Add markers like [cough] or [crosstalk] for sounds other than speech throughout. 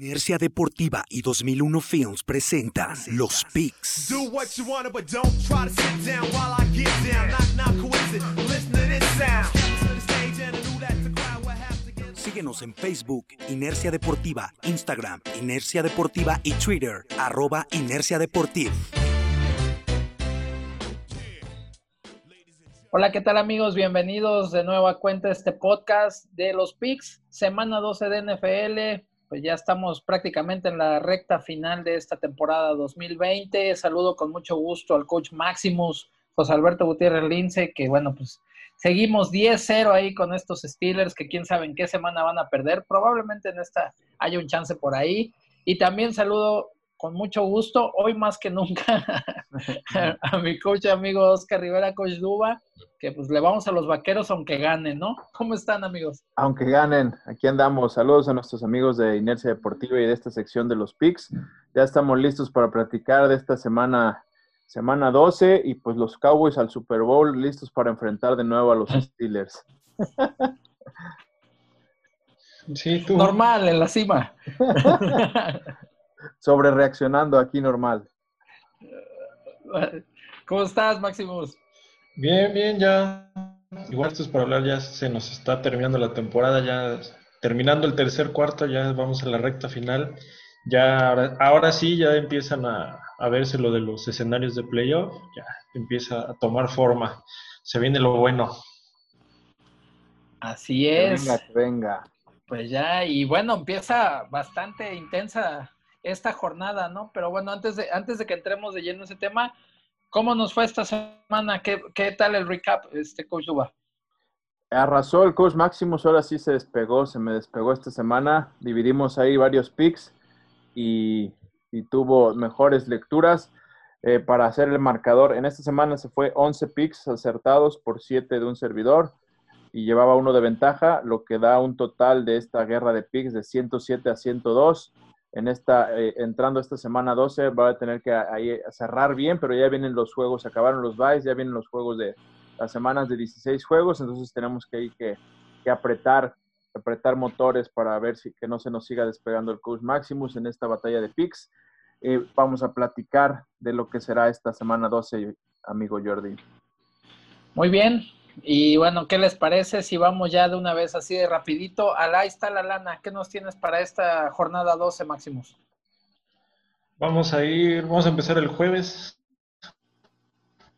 Inercia Deportiva y 2001 Films presentan Los Picks. Síguenos en Facebook, Inercia Deportiva, Instagram, Inercia Deportiva y Twitter, arroba Inercia Deportiva. Hola, ¿qué tal amigos? Bienvenidos de nuevo a cuenta este podcast de los Picks, semana 12 de NFL pues ya estamos prácticamente en la recta final de esta temporada 2020. Saludo con mucho gusto al coach Maximus, José Alberto Gutiérrez Lince, que bueno, pues seguimos 10-0 ahí con estos Steelers, que quién sabe en qué semana van a perder. Probablemente en esta haya un chance por ahí. Y también saludo con mucho gusto, hoy más que nunca, [laughs] a mi coach amigo Oscar Rivera, coach Duba, que pues le vamos a los vaqueros aunque ganen, ¿no? ¿Cómo están amigos? Aunque ganen, aquí andamos. Saludos a nuestros amigos de Inercia Deportiva y de esta sección de los picks. Ya estamos listos para platicar de esta semana, semana 12 y pues los Cowboys al Super Bowl listos para enfrentar de nuevo a los [laughs] Steelers. Sí, tú. Normal, en la cima. [laughs] Sobre reaccionando aquí normal. ¿Cómo estás, Maximus? Bien, bien, ya. Igual esto es para hablar, ya se nos está terminando la temporada, ya terminando el tercer cuarto, ya vamos a la recta final. Ya ahora, sí, ya empiezan a, verse lo de los escenarios de playoff, ya empieza a tomar forma. Se viene lo bueno. Así es. venga, venga. Pues ya, y bueno, empieza bastante intensa esta jornada, ¿no? Pero bueno, antes de, antes de que entremos de lleno en ese tema, ¿Cómo nos fue esta semana? ¿Qué, tal el recap, este coach Duba? Arrasó el coach Maximus, ahora sí se despegó, se me despegó esta semana. Dividimos ahí varios picks y, tuvo mejores lecturas eh, para hacer el marcador. En esta semana se fue 11 picks acertados por 7 de un servidor y llevaba uno de ventaja, lo que da un total de esta guerra de picks de 107 a 102 en esta, eh, entrando esta semana 12, va a tener que cerrar bien, pero ya vienen los juegos, acabaron los buys, ya vienen los juegos de las semanas de 16 juegos, entonces tenemos que, que, que apretar, apretar motores para ver si que no se nos siga despegando el coach Maximus en esta batalla de picks. Eh, vamos a platicar de lo que será esta semana 12, amigo Jordi. Muy bien, y bueno, ¿qué les parece si vamos ya de una vez así de rapidito? Ahí está la lana. ¿Qué nos tienes para esta jornada 12, Máximos? Vamos a ir, vamos a empezar el jueves.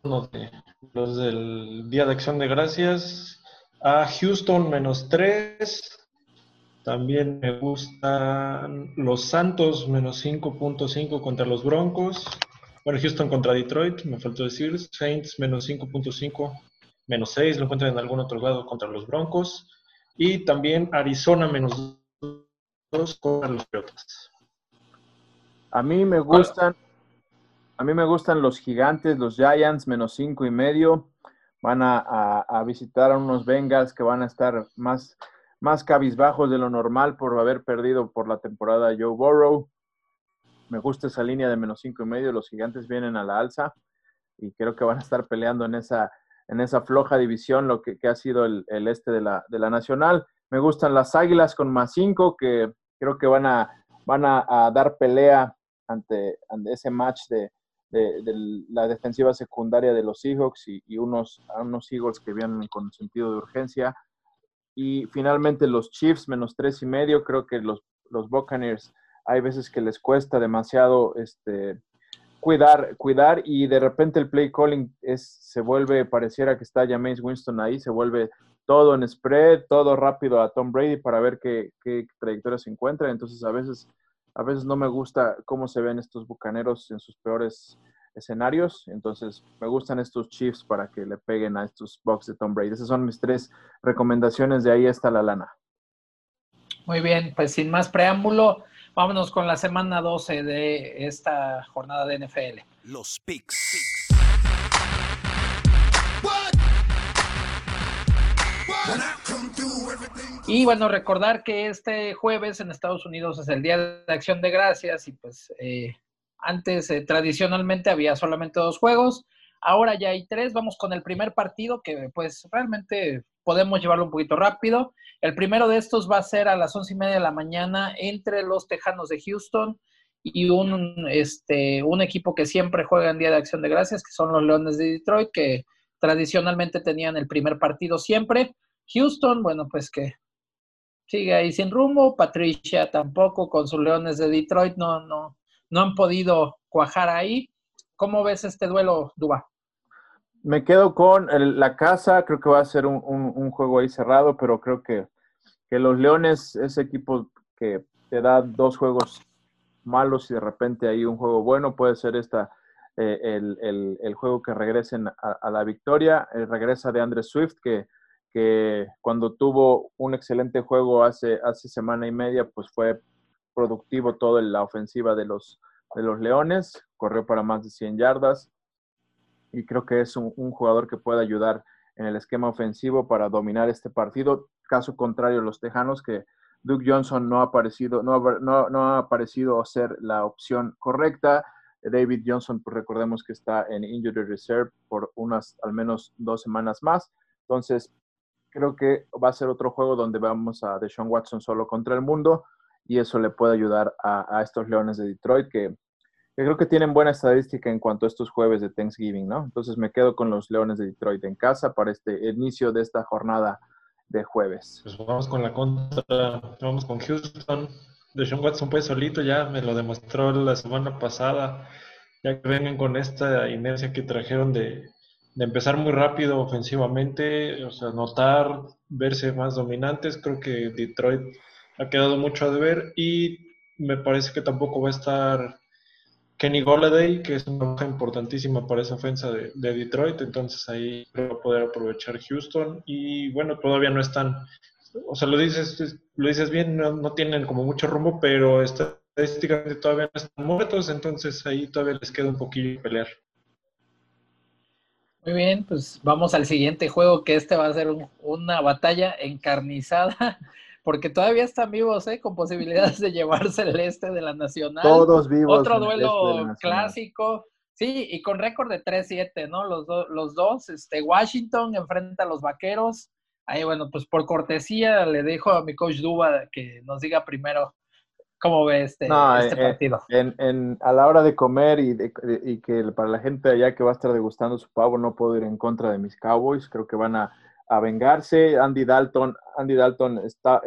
los del Día de Acción de Gracias. A Houston menos 3. También me gustan los Santos menos 5.5 contra los Broncos. Bueno, Houston contra Detroit, me faltó decir. Saints menos 5.5 menos 6, lo encuentran en algún otro lado contra los Broncos. Y también Arizona menos 2 contra los Patriotas. A mí me gustan, a mí me gustan los gigantes, los Giants, menos 5 y medio. Van a, visitar a unos Bengals que van a estar más, más cabizbajos de lo normal por haber perdido por la temporada Joe Burrow. Me gusta esa línea de menos 5 y medio. Los gigantes vienen a la alza y creo que van a estar peleando en esa, en esa floja división, lo que, ha sido el, este de la, de la, Nacional. Me gustan las Águilas con más cinco, que creo que van a, van a, dar pelea ante, ante, ese match de, de, la defensiva secundaria de los Seahawks y, y, unos, unos Eagles que vienen con sentido de urgencia. Y finalmente los Chiefs menos tres y medio, creo que los, los Buccaneers hay veces que les cuesta demasiado este, cuidar, cuidar y de repente el play calling es, se vuelve, pareciera que está James Winston ahí, se vuelve todo en spread, todo rápido a Tom Brady para ver qué, qué trayectoria se encuentra. Entonces a veces, a veces no me gusta cómo se ven estos bucaneros en sus peores escenarios. Entonces me gustan estos Chiefs para que le peguen a estos Bucks de Tom Brady. Esas son mis tres recomendaciones. De ahí está la lana. Muy bien, pues sin más preámbulo, Vámonos con la semana 12 de esta jornada de NFL. Los picks. Y bueno, recordar que este jueves en Estados Unidos es el Día de Acción de Gracias y pues eh, antes eh, tradicionalmente había solamente dos juegos. Ahora ya hay tres, vamos con el primer partido que pues realmente podemos llevarlo un poquito rápido. El primero de estos va a ser a las once y media de la mañana entre los Tejanos de Houston y un, este, un equipo que siempre juega en Día de Acción de Gracias, que son los Leones de Detroit, que tradicionalmente tenían el primer partido siempre. Houston, bueno, pues que sigue ahí sin rumbo. Patricia tampoco, con sus Leones de Detroit, no, no, no han podido cuajar ahí. ¿Cómo ves este duelo, Duba? Me quedo con la casa, creo que va a ser un, juego ahí cerrado, pero creo que, los Leones, ese equipo que te da dos juegos malos y de repente hay un juego bueno, puede ser esta, eh, el, juego que regresen a, la victoria. Eh, regresa de Andre Swift, que, que, cuando tuvo un excelente juego hace, hace semana y media, pues fue productivo toda la ofensiva de los, de los Leones, corrió para más de 100 yardas y creo que es un, jugador que puede ayudar en el esquema ofensivo para dominar este partido. Caso contrario, los Tejanos, que Duke Johnson no ha aparecido, no, no, ha aparecido ser la opción correcta. David Johnson, pues recordemos que está en Injury Reserve por unas al menos dos semanas más. Entonces, creo que va a ser otro juego donde vamos a Deshaun Watson solo contra el mundo y eso le puede ayudar a, estos Leones de Detroit que, creo que tienen buena estadística en cuanto a estos jueves de Thanksgiving, ¿no? Entonces me quedo con los Leones de Detroit en casa para este inicio de esta jornada de jueves. Pues vamos con la contra, vamos con Houston. Deshaun Watson pues solito ya me lo demostró la semana pasada, ya que vengan con esta inercia que trajeron de, de empezar muy rápido ofensivamente, o sea, notar, verse más dominantes, creo que Detroit ha quedado mucho a deber y me parece que tampoco va a estar Kenny Golladay, que es una baja importantísima para esa ofensa de, Detroit, entonces ahí va a poder aprovechar Houston y bueno, todavía no están, o sea, lo dices, lo dices bien, no, tienen como mucho rumbo, pero estadísticamente todavía no están muertos, entonces ahí todavía les queda un poquillo pelear. Muy bien, pues vamos al siguiente juego, que este va a ser una batalla encarnizada porque todavía están vivos, ¿eh? Con posibilidades de llevarse el este de la Nacional. Todos vivos. Otro duelo este clásico. Sí, y con récord de 3-7, ¿no? Los, los dos, este, Washington enfrenta a los Vaqueros. Ahí, bueno, pues por cortesía le dejo a mi coach Duba que nos diga primero cómo ve este, este eh, partido. En, a la hora de comer y, y que para la gente allá que va a estar degustando su pavo, no puedo ir en contra de mis Cowboys. Creo que van a a vengarse. Andy Dalton, Andy Dalton está,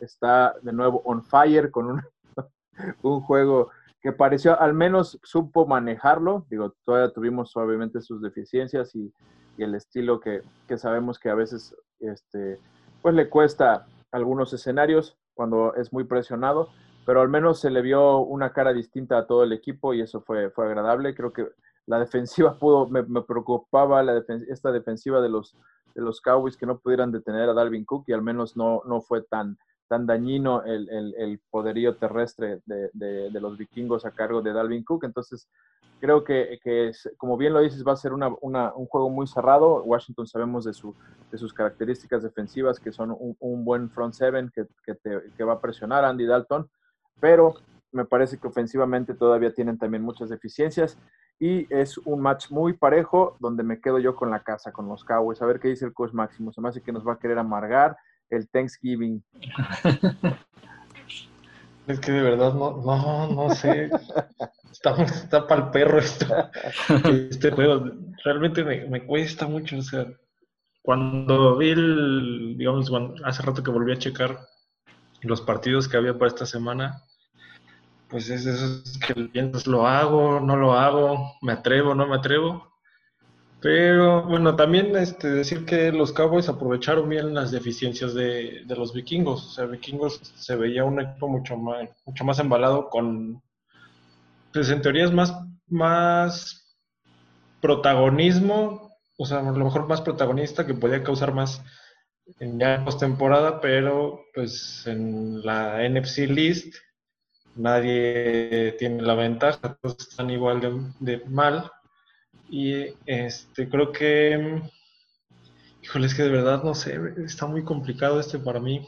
está de nuevo on fire con un, [laughs] un juego que pareció, al menos supo manejarlo. Digo, todavía tuvimos suavemente sus deficiencias y, el estilo que, sabemos que a veces este, pues le cuesta algunos escenarios cuando es muy presionado, pero al menos se le vio una cara distinta a todo el equipo y eso fue, fue agradable. Creo que la defensiva [laughs] pudo, me, preocupaba la esta defensiva de los, de los Cowboys que no pudieran detener a Dalvin Cook y al menos no, no fue tan, tan dañino el, el, poderío terrestre de, de, los vikingos a cargo de Dalvin Cook. Entonces, creo que, que como bien lo dices, va a ser una, un juego muy cerrado. Washington sabemos de, su, de sus características defensivas, que son un, un buen front seven que, que, que va a presionar a Andy Dalton, pero me parece que ofensivamente todavía tienen también muchas deficiencias y es un match muy parejo donde me quedo yo con la casa, con los Cowboys. A ver qué dice el coach Máximo. Se me hace que nos va a querer amargar el Thanksgiving. [laughs] Es que de verdad no, no, no sé. Está, está para el perro esto. Este juego realmente me, me, cuesta mucho. O sea, cuando vi el, digamos, hace rato que volví a checar los partidos que había para esta semana, pues es eso que piensas, lo hago, no lo hago, me atrevo, no me atrevo. Pero bueno, también este, decir que los Cowboys aprovecharon bien las deficiencias de, los vikingos. O sea, vikingos se veía un equipo mucho más, mucho más embalado con, pues en teoría es más, más protagonismo, o sea, a lo mejor más protagonista que podía causar más en ya postemporada, pero pues en la NFC List nadie tiene la ventaja, todos están igual de, mal. Y este creo que, híjole, es que de verdad no sé, está muy complicado este para mí.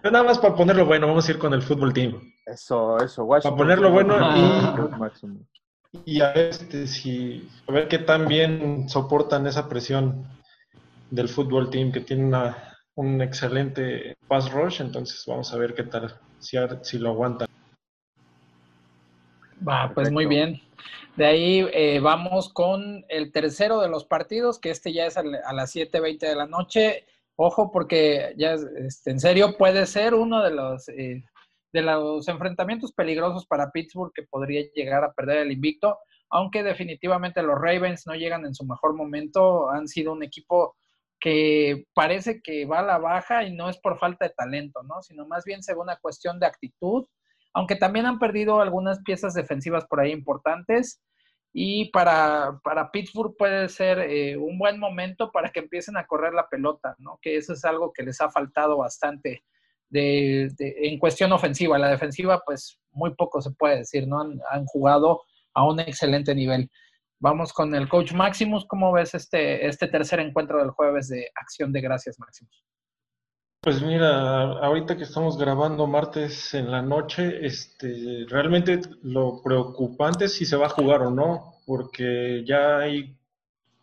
Pero nada más para ponerlo bueno, vamos a ir con el fútbol team. Eso, eso, Para ponerlo bueno y, y a ver, este, si, a ver qué tan bien soportan esa presión del fútbol team que tiene una, un excelente pass rush, entonces vamos a ver qué tal, si, si lo aguantan. Va, pues muy bien. De ahí eh, vamos con el tercero de los partidos, que este ya es a las 7.20 de la noche. Ojo, porque ya este, en serio puede ser uno de los, eh, de los enfrentamientos peligrosos para Pittsburgh que podría llegar a perder el invicto, aunque definitivamente los Ravens no llegan en su mejor momento, han sido un equipo que parece que va a la baja y no es por falta de talento, ¿no? Sino más bien según una cuestión de actitud, aunque también han perdido algunas piezas defensivas por ahí importantes. Y para, para Pittsburgh puede ser eh, un buen momento para que empiecen a correr la pelota, ¿no? Que eso es algo que les ha faltado bastante de, en cuestión ofensiva. La defensiva, pues muy poco se puede decir, ¿no? Han, han jugado a un excelente nivel. Vamos con el coach Maximus. ¿Cómo ves este, este tercer encuentro del jueves de Acción de Gracias, Maximus? Pues mira, ahorita que estamos grabando martes en la noche, este, realmente lo preocupante es si se va a jugar o no, porque ya hay,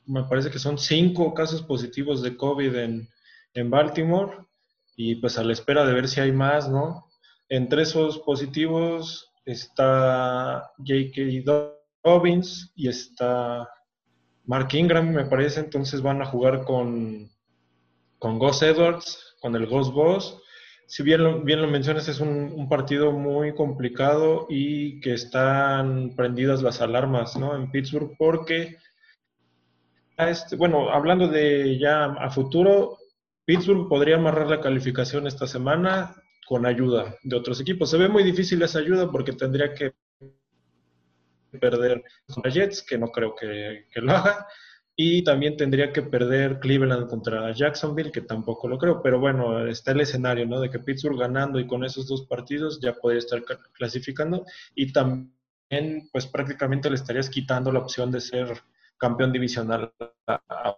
me parece que son cinco casos positivos de COVID en, en Baltimore y pues a la espera de ver si hay más, ¿no? Entre esos positivos está J.K. Robbins y está Mark Ingram, me parece, entonces van a jugar con, con Edwards, con el Ghost Boss. Si bien lo, bien lo mencionas, es un, partido muy complicado y que están prendidas las alarmas ¿no? en Pittsburgh porque, este, bueno, hablando de ya a futuro, Pittsburgh podría amarrar la calificación esta semana con ayuda de otros equipos. Se ve muy difícil esa ayuda porque tendría que perder contra Jets, que no creo que, lo haga. Y también tendría que perder Cleveland contra Jacksonville, que tampoco lo creo. Pero bueno, está el escenario, ¿no? De que Pittsburgh ganando y con esos dos partidos ya podría estar clasificando. Y también, pues prácticamente le estarías quitando la opción de ser campeón divisional a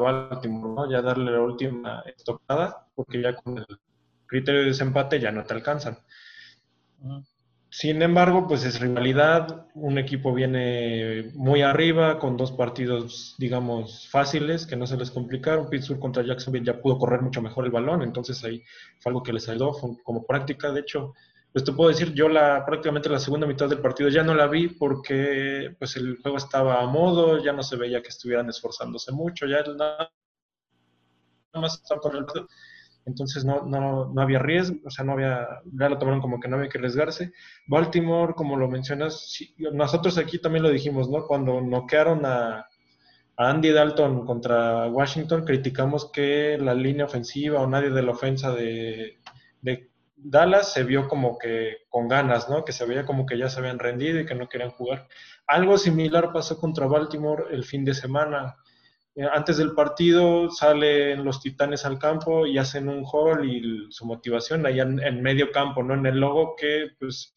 Baltimore, ¿no? Ya darle la última estocada, porque ya con el criterio de desempate ya no te alcanzan. Sin embargo, pues es rivalidad, un equipo viene muy arriba con dos partidos, digamos, fáciles, que no se les complicaron. Pittsburgh contra Jacksonville ya pudo correr mucho mejor el balón, entonces ahí fue algo que les ayudó como práctica. De hecho, pues te puedo decir, yo la prácticamente la segunda mitad del partido ya no la vi porque pues el juego estaba a modo, ya no se veía que estuvieran esforzándose mucho, ya nada más estaba corriendo entonces no, no, no, había riesgo, o sea, no había, ya lo tomaron como que no había que arriesgarse. Baltimore, como lo mencionas, nosotros aquí también lo dijimos, ¿no? Cuando noquearon a, a, Andy Dalton contra Washington, criticamos que la línea ofensiva o nadie de la ofensa de, de Dallas se vio como que con ganas, ¿no? Que se veía como que ya se habían rendido y que no querían jugar. Algo similar pasó contra Baltimore el fin de semana. Eh, antes del partido salen los titanes al campo y hacen un hall y su motivación allá en, medio campo, no en el logo, que pues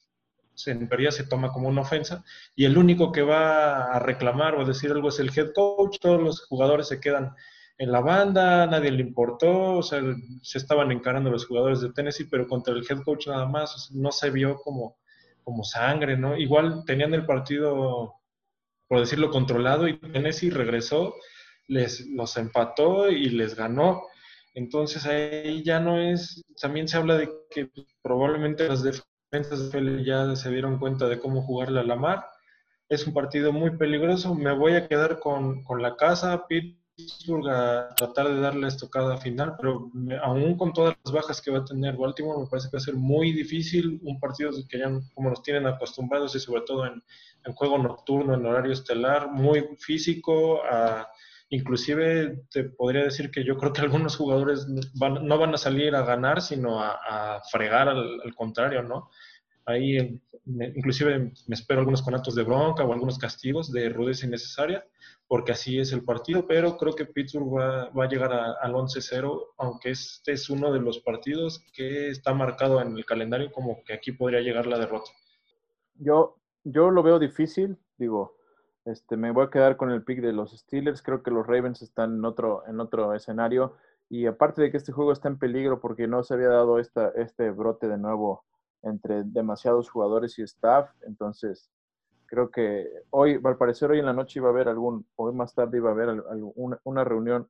en teoría se toma como una ofensa, y el único que va a reclamar o a decir algo es el head coach, todos los jugadores se quedan en la banda, nadie le importó, o sea, se estaban encarando los jugadores de Tennessee, pero contra el head coach nada más, no se vio como, como sangre, ¿no? Igual tenían el partido, por decirlo, controlado y Tennessee regresó les los empató y les ganó. Entonces ahí ya no es, también se habla de que probablemente las defensas de ya se dieron cuenta de cómo jugarle a la mar. Es un partido muy peligroso. Me voy a quedar con, la casa, Pittsburgh a tratar de darle estocada final, pero aún con todas las bajas que va a tener Baltimore, me parece que va a ser muy difícil. Un partido que ya como nos tienen acostumbrados y sobre todo en, en juego nocturno, en horario estelar, muy físico, a Inclusive te podría decir que yo creo que algunos jugadores no van a salir a ganar, sino a, fregar al, contrario, ¿no? Ahí inclusive me espero algunos conatos de bronca o algunos castigos de rudeza innecesaria, porque así es el partido, pero creo que Pittsburgh va, a llegar al 11-0, aunque este es uno de los partidos que está marcado en el calendario como que aquí podría llegar la derrota. Yo, yo lo veo difícil, digo, este, me voy a quedar con el pick de los Steelers. Creo que los Ravens están en otro, en otro escenario. Y aparte de que este juego está en peligro porque no se había dado esta, este brote de nuevo entre demasiados jugadores y staff, entonces creo que hoy, al parecer hoy en la noche iba a haber algún, hoy más tarde iba a haber alguna, una reunión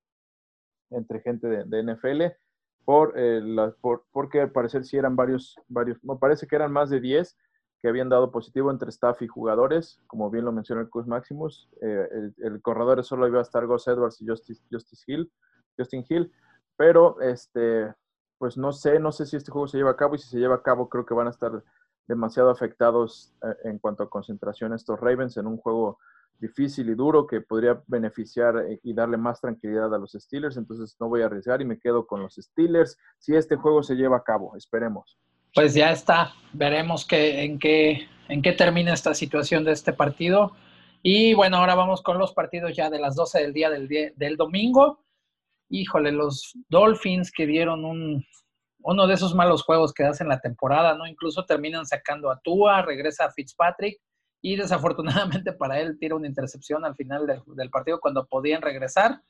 entre gente de, NFL, por, eh, por, porque al parecer sí eran varios, varios, me parece que eran más de 10 que habían dado positivo entre staff y jugadores, como bien lo mencionó el Cruz Maximus. Eh, el, corredor solo iba a estar Gus Edwards y Justice, Justice Hill, Justin Hill, pero este, pues no sé, no sé si este juego se lleva a cabo y si se lleva a cabo creo que van a estar demasiado afectados eh, en cuanto a concentración estos Ravens en un juego difícil y duro que podría beneficiar eh, y darle más tranquilidad a los Steelers. Entonces no voy a arriesgar y me quedo con los Steelers si este juego se lleva a cabo. Esperemos. Pues ya está. Veremos en, qué, en qué termina esta situación de este partido. Y bueno, ahora vamos con los partidos ya de las 12 del día del, día, del domingo. Híjole, los Dolphins que dieron un, uno de esos malos juegos que hacen la temporada, ¿no? Incluso terminan sacando a Tua, regresa a Fitzpatrick y desafortunadamente para él tira una intercepción al final del, partido cuando podían regresar.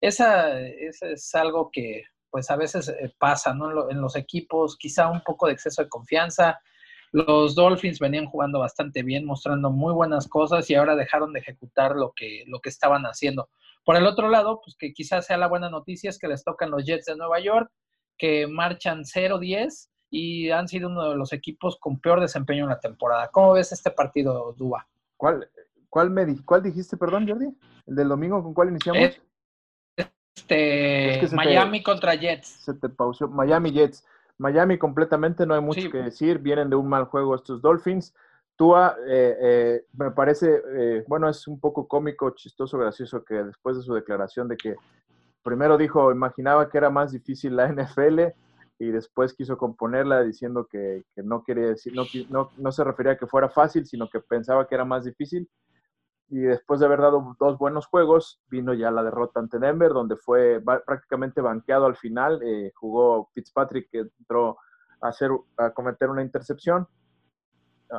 Esa, es algo que pues a veces eh, pasa ¿no? en los equipos, quizá un poco de exceso de confianza. Los Dolphins venían jugando bastante bien, mostrando muy buenas cosas y ahora dejaron de ejecutar lo que, lo que estaban haciendo. Por el otro lado, pues que quizás sea la buena noticia es que les tocan los Jets de Nueva York, que marchan 0-10 y han sido uno de los equipos con peor desempeño en la temporada. ¿Cómo ves este partido, Dúa? ¿Cuál, cuál, me, ¿Cuál dijiste, perdón, Jordi? ¿El del domingo con cuál iniciamos? Este, Miami contra Jets. Se te pausó. Miami Jets. Miami completamente, no hay mucho que decir. Vienen de un mal juego estos Dolphins. Tua, eh, eh, me parece, eh, bueno, es un poco cómico, chistoso, gracioso que después de su declaración de que primero dijo, imaginaba que era más difícil la NFL y después quiso componerla diciendo que, no quería decir, no, no, se refería a que fuera fácil, sino que pensaba que era más difícil. Y después de haber dado dos buenos juegos, vino ya la derrota ante Denver, donde fue prácticamente banqueado al final. Eh, jugó Fitzpatrick, que entró a, hacer, a cometer una intercepción,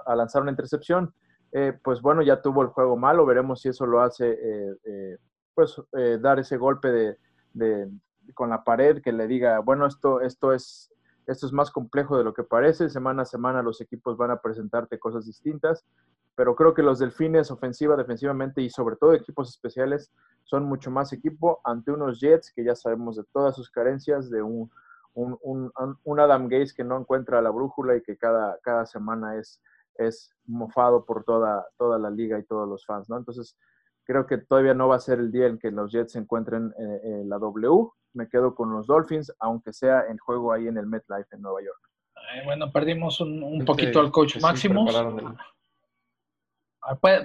a, lanzar una intercepción. Eh, pues bueno, ya tuvo el juego malo. Veremos si eso lo hace, eh, pues, dar ese golpe de, con la pared que le diga, bueno, esto, esto, es, esto es más complejo de lo que parece, semana a semana los equipos van a presentarte cosas distintas, pero creo que los delfines ofensiva, defensivamente y sobre todo equipos especiales son mucho más equipo ante unos Jets que ya sabemos de todas sus carencias, de un, un, un, Adam Gaze que no encuentra la brújula y que cada, cada semana es, es mofado por toda, toda la liga y todos los fans, ¿no? Entonces, creo que todavía no va a ser el día en que los Jets se encuentren en la W, me quedo con los Dolphins, aunque sea en juego ahí en el MetLife en Nueva York. bueno, perdimos un, poquito al coach Maximus.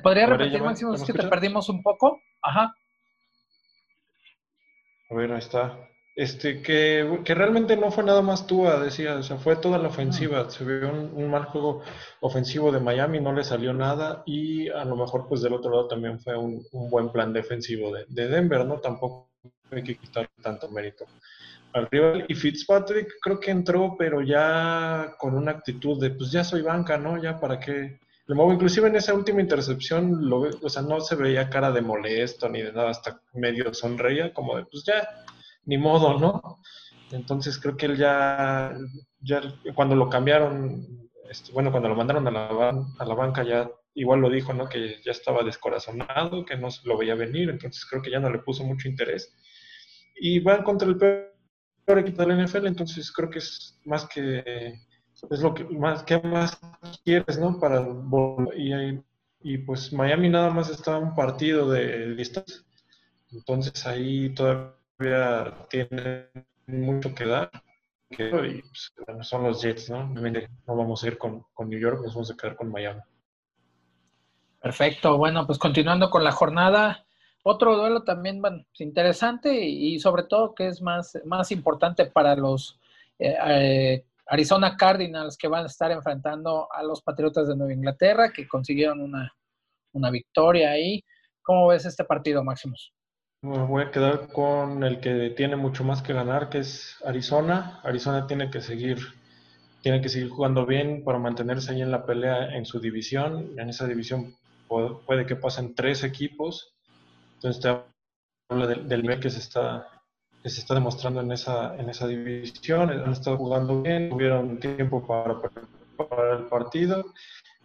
¿Podría repetir, Maximus, que te perdimos un poco? Ajá. Bueno, ahí está. Este, que, que, realmente no fue nada más Tua, decía, o sea, fue toda la ofensiva. Se vio un, mal juego ofensivo de Miami, no le salió nada y a lo mejor pues del otro lado también fue un, buen plan defensivo de, de Denver, ¿no? Tampoco hay que quitar tanto mérito al rival. Y Fitzpatrick creo que entró, pero ya con una actitud de, pues ya soy banca, ¿no? Ya para qué. Lo muevo. Inclusive en esa última intercepción, lo, o sea, no se veía cara de molesto ni de nada, hasta medio sonreía, como de, pues ya, ni modo, ¿no? Entonces creo que él ya, ya cuando lo cambiaron, este, bueno, cuando lo mandaron a la, a la banca ya igual lo dijo, ¿no? Que ya estaba descorazonado, que no lo veía venir, entonces creo que ya no le puso mucho interés y van contra el peor equipo de la NFL, entonces creo que es más que es lo que más que más quieres, ¿no? Para y, y pues Miami nada más está un partido de distancia, entonces ahí todavía tiene mucho que dar. Que, y pues, son los Jets, ¿no? No vamos a ir con, con New York, nos vamos a quedar con Miami. Perfecto, bueno, pues continuando con la jornada, otro duelo también interesante y, sobre todo que es más, más importante para los eh, eh, Arizona Cardinals que van a estar enfrentando a los Patriotas de Nueva Inglaterra que consiguieron una, victoria ahí. ¿Cómo ves este partido, Máximos? Me voy a quedar con el que tiene mucho más que ganar, que es Arizona. Arizona tiene que seguir, tiene que seguir jugando bien para mantenerse ahí en la pelea en su división. En esa división puede que pasen tres equipos entonces te habla del, nivel que se está se está demostrando en esa en esa división. Han estado jugando bien, tuvieron tiempo para preparar el partido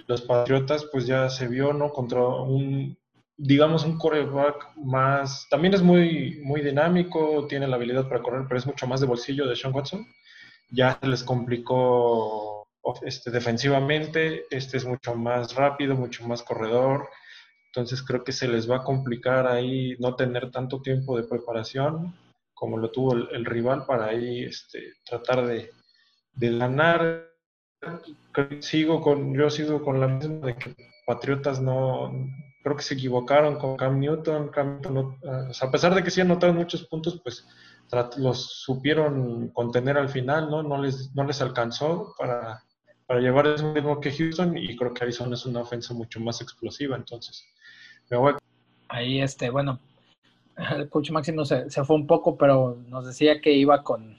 los Patriotas, pues ya se vio, ¿no? Contra un, digamos, un coreback más, también es muy, muy dinámico, tiene la habilidad para correr, pero es mucho más de bolsillo de Sean Watson. Ya se les complicó este, defensivamente, este es mucho más rápido, mucho más corredor, entonces creo que se les va a complicar ahí no tener tanto tiempo de preparación como lo tuvo el, rival para ahí este, tratar de, de ganar. Sigo con, yo sigo con la misma de que Patriotas no, creo que se equivocaron con Cam Newton. Cam a pesar de que sí anotaron muchos puntos, pues los supieron contener al final, ¿no? No les, no les alcanzó para, para llevar el mismo que Houston y creo que Arizona es una ofensa mucho más explosiva, entonces me voy Ahí, este, bueno, el coach Máximo se, se, fue un poco, pero nos decía que iba con,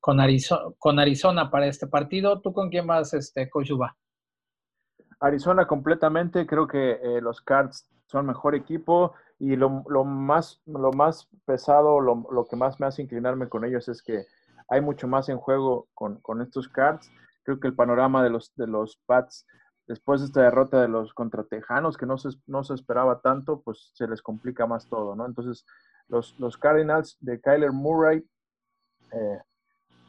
con, Arizona, con Arizona para este partido. ¿Tú con quién vas, este, coach Uba? Arizona completamente, creo que eh, los Cards son mejor equipo y lo, lo más, lo más pesado, lo, lo, que más me hace inclinarme con ellos es que hay mucho más en juego con, con estos Cards. Creo que el panorama de los, de los Pats después de esta derrota de los contra Tejanos, que no se, no se esperaba tanto, pues se les complica más todo, ¿no? Entonces, los, los Cardinals de Kyler Murray, eh,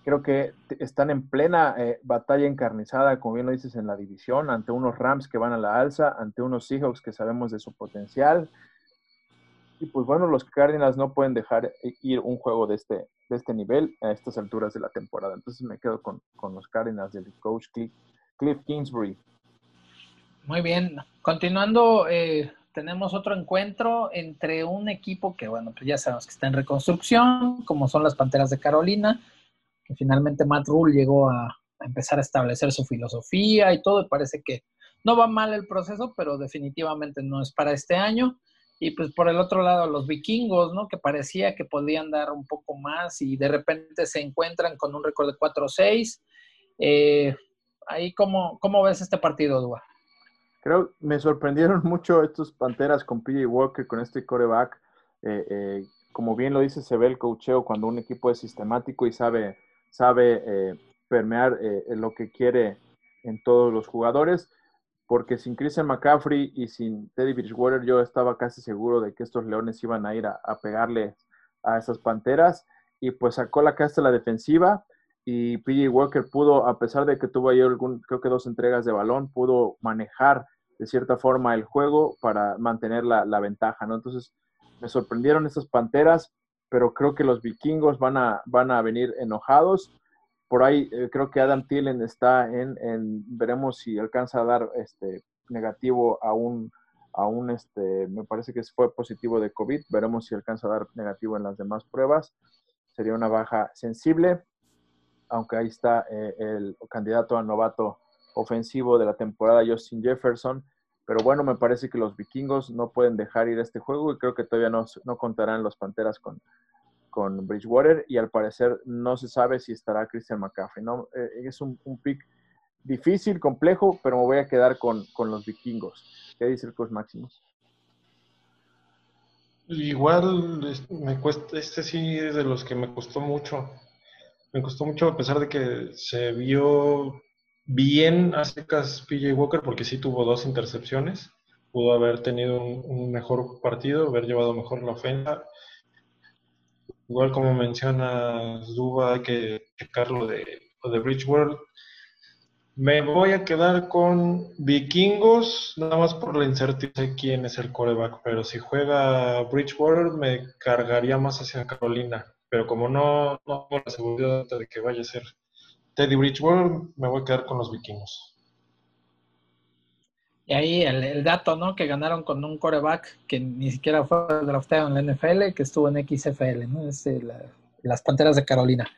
creo que están en plena eh, batalla encarnizada, como bien lo dices, en la división, ante unos Rams que van a la alza, ante unos Seahawks que sabemos de su potencial. Y pues bueno, los Cardinals no pueden dejar ir un juego de este, de este nivel a estas alturas de la temporada. Entonces me quedo con, con los Cardinals del coach Cliff Kingsbury. Muy bien. Continuando, eh, tenemos otro encuentro entre un equipo que, bueno, pues ya sabemos que está en reconstrucción, como son las Panteras de Carolina, que finalmente Matt Rule llegó a, empezar a establecer su filosofía y todo, y parece que no va mal el proceso, pero definitivamente no es para este año. Y pues por el otro lado, los vikingos, ¿no? Que parecía que podían dar un poco más y de repente se encuentran con un récord de 4-6. Eh, ahí, ¿cómo, ¿cómo ves este partido, Dua? Creo, me sorprendieron [laughs] mucho estos Panteras con PJ Walker, con este coreback. Eh, eh, como bien lo dice, se ve el cocheo cuando un equipo es sistemático y sabe, sabe eh, permear lo que quiere en todos los jugadores. Porque sin Christian McCaffrey y sin Teddy Bridgewater, yo estaba casi seguro de que estos leones iban a ir a, pegarle a esas panteras. Y pues sacó la casta la defensiva y PJ Walker pudo, a pesar de que tuvo ahí algún, creo que dos entregas de balón, pudo manejar de cierta forma el juego para mantener la, ventaja, ¿no? Entonces, me sorprendieron estas panteras, pero creo que los vikingos van a, van a venir enojados. Por ahí eh, creo que Adam Thielen está en, veremos si alcanza a dar este negativo a un, a un este, me parece que fue positivo de COVID, veremos si alcanza a dar negativo en las demás pruebas. Sería una baja sensible aunque ahí está eh, el candidato a novato ofensivo de la temporada, Justin Jefferson. Pero bueno, me parece que los vikingos no pueden dejar ir este juego y creo que todavía no, no contarán los Panteras con, con Bridgewater y al parecer no se sabe si estará Christian McCaffrey. ¿no? Eh, es un, pick difícil, complejo, pero me voy a quedar con, con los vikingos. ¿Qué dice el coach Maximus? Igual me cuesta, este sí es de los que me costó mucho me costó mucho a pesar de que se vio bien a secas PJ Walker porque sí tuvo dos intercepciones. Pudo haber tenido un, mejor partido, haber llevado mejor la ofensa. Igual como menciona Duba, hay que checarlo de, de Bridgewater. Me voy a quedar con Vikingos, nada más por la incertidumbre de quién es el coreback, pero si juega Bridgewater me cargaría más hacia Carolina pero como no, tengo la seguridad de que vaya a ser Teddy Bridgewater, me voy a quedar con los vikingos. Y ahí el, dato, ¿no? Que ganaron con un coreback que ni siquiera fue draftado en la NFL, que estuvo en XFL, ¿no? Es, eh, las Panteras de Carolina.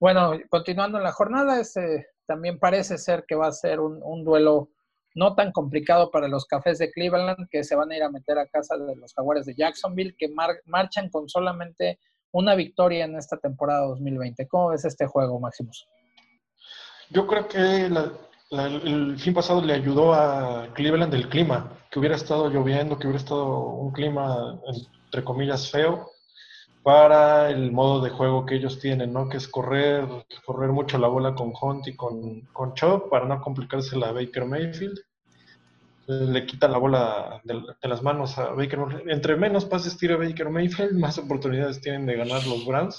Bueno, continuando en la jornada, ese también parece ser que va a ser un, un, duelo no tan complicado para los Cafés de Cleveland, que se van a ir a meter a casa de los Jaguares de Jacksonville, que marchan con solamente una victoria en esta temporada 2020. ¿Cómo ves este juego, Máximos? Yo creo que el fin pasado le ayudó a Cleveland el clima, que hubiera estado lloviendo, que hubiera estado un clima, entre comillas, feo para el modo de juego que ellos tienen, ¿no? Que es correr, correr mucho la bola con Hunt y con, con Chop para no complicarse la Baker Mayfield. Le quita la bola de, las manos a Baker Mayfield. Entre menos pases tira Baker Mayfield, [laughs] más oportunidades tienen de ganar los Browns,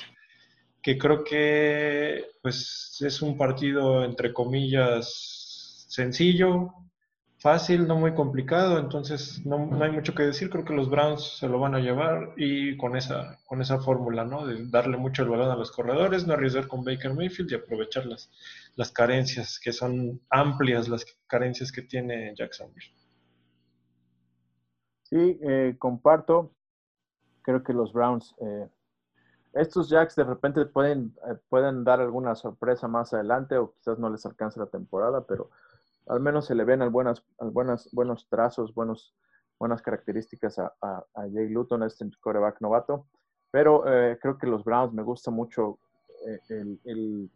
que creo que pues es un partido entre comillas sencillo, fácil, no muy complicado, entonces no, hay mucho que decir, creo que los Browns se lo van a llevar y con esa, con esa fórmula, ¿no? De darle mucho el balón a los corredores, no arriesgar con Baker Mayfield y aprovechar las, carencias, que son amplias las carencias que tiene Jacksonville. Sí, eh, comparto, creo que los Browns, eh, estos Jacks de repente pueden, eh, pueden dar alguna sorpresa más adelante o quizás no les alcance la temporada, pero al menos se le ven algunas, algunas, buenos trazos, buenos, buenas características a, Jay Luton, este coreback novato. Pero creo que los Browns me gusta mucho el,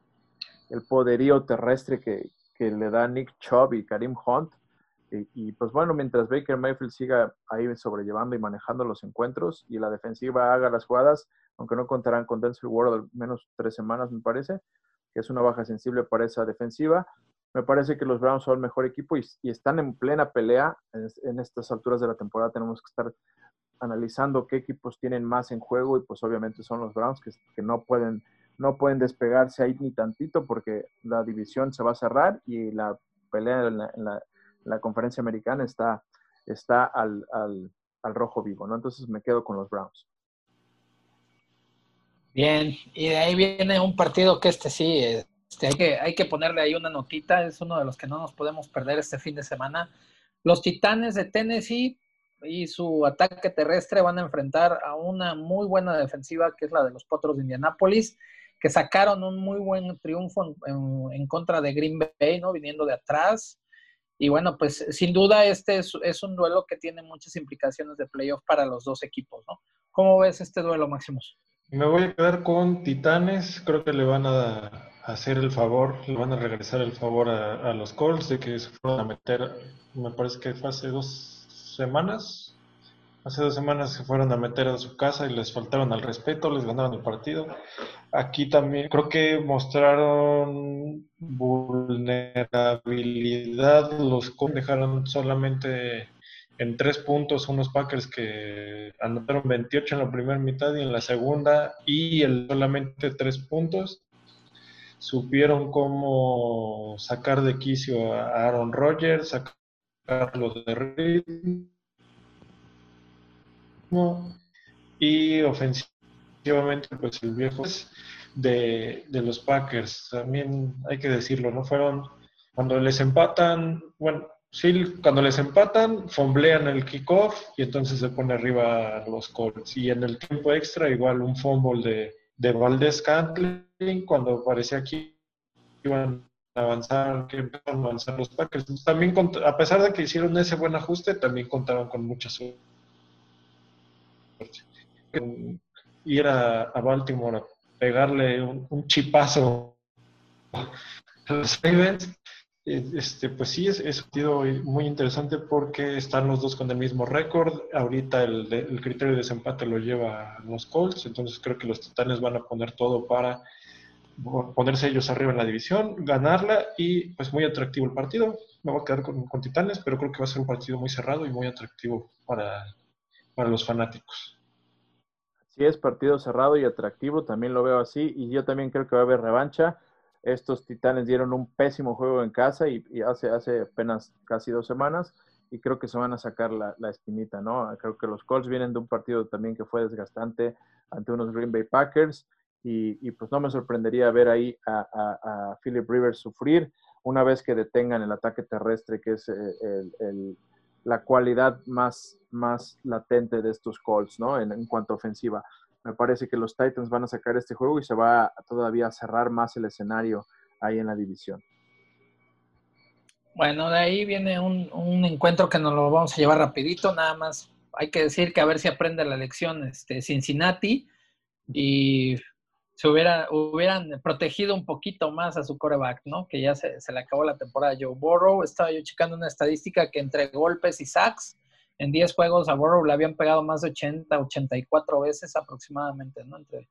el, poderío terrestre que, que, le da Nick Chubb y Karim Hunt. Y, pues bueno, mientras Baker Mayfield siga ahí sobrellevando y manejando los encuentros y la defensiva haga las jugadas, aunque no contarán con Denzel Ward al menos tres semanas, me parece, que es una baja sensible para esa defensiva, me parece que los Browns son el mejor equipo y, están en plena pelea. En, estas alturas de la temporada tenemos que estar analizando qué equipos tienen más en juego y pues obviamente son los Browns que, que no, pueden, no pueden despegarse ahí ni tantito porque la división se va a cerrar y la pelea en la, conferencia americana está, está al, al, al rojo vivo, ¿no? Entonces me quedo con los Browns. Bien, y de ahí viene un partido que este sí, es este, hay, que, hay que ponerle ahí una notita, es uno de los que no nos podemos perder este fin de semana. Los Titanes de Tennessee y su ataque terrestre van a enfrentar a una muy buena defensiva que es la de los Potros de Indianápolis, que sacaron un muy buen triunfo en, contra de Green Bay, ¿no? Viniendo de atrás. Y bueno, pues sin duda este es, un duelo que tiene muchas implicaciones de playoff para los dos equipos, ¿no? ¿Cómo ves este duelo, Máximos? Me voy a quedar con Titanes, creo que le van a hacer el favor, le van a regresar el favor a, los Colts de que se fueron a meter, me parece que fue hace dos semanas, hace dos semanas se fueron a meter a su casa y les faltaron al respeto, les ganaron el partido. Aquí también creo que mostraron vulnerabilidad, los dejaron solamente en tres puntos unos Packers que anotaron 28 en la primera mitad y en la segunda y el solamente tres puntos supieron cómo sacar de quicio a Aaron Rodgers, sacarlo de ritmo y ofensivamente pues el viejo de, de los Packers, también hay que decirlo, ¿no? Fueron cuando les empatan, bueno, sí, cuando les empatan, fomblean el kickoff y entonces se pone arriba los Colts. Y en el tiempo extra, igual un fumble de, de Valdez Cantlin cuando parecía que iban a avanzar, que empezaron a avanzar los Packers. También, a pesar de que hicieron ese buen ajuste, también contaron con mucha suerte. Ir a, a Baltimore a pegarle un, un chipazo a los Ravens este, pues sí, es, es un muy interesante porque están los dos con el mismo récord. Ahorita el, el, criterio de desempate lo lleva los Colts, entonces creo que los Titanes van a poner todo para ponerse ellos arriba en la división, ganarla y pues muy atractivo el partido. Me voy a quedar con, con Titanes, pero creo que va a ser un partido muy cerrado y muy atractivo para, para los fanáticos. Sí, es partido cerrado y atractivo, también lo veo así y yo también creo que va a haber revancha estos Titanes dieron un pésimo juego en casa y, hace, hace apenas casi dos semanas y creo que se van a sacar la, la, espinita, ¿no? Creo que los Colts vienen de un partido también que fue desgastante ante unos Green Bay Packers y, pues no me sorprendería ver ahí a, Philip Rivers sufrir una vez que detengan el ataque terrestre, que es eh, la cualidad más, más latente de estos Colts, ¿no? en cuanto a ofensiva me parece que los Titans van a sacar este juego y se va todavía a cerrar más el escenario ahí en la división. Bueno, de ahí viene un, encuentro que nos lo vamos a llevar rapidito, nada más hay que decir que a ver si aprende la lección este, Cincinnati y se hubiera, hubieran protegido un poquito más a su coreback, ¿no? Que ya se, se le acabó la temporada Joe Burrow. Estaba yo checando una estadística que entre golpes y sacks en 10 juegos a Burrow le habían pegado más de 80, 84 veces aproximadamente, ¿no? Entre,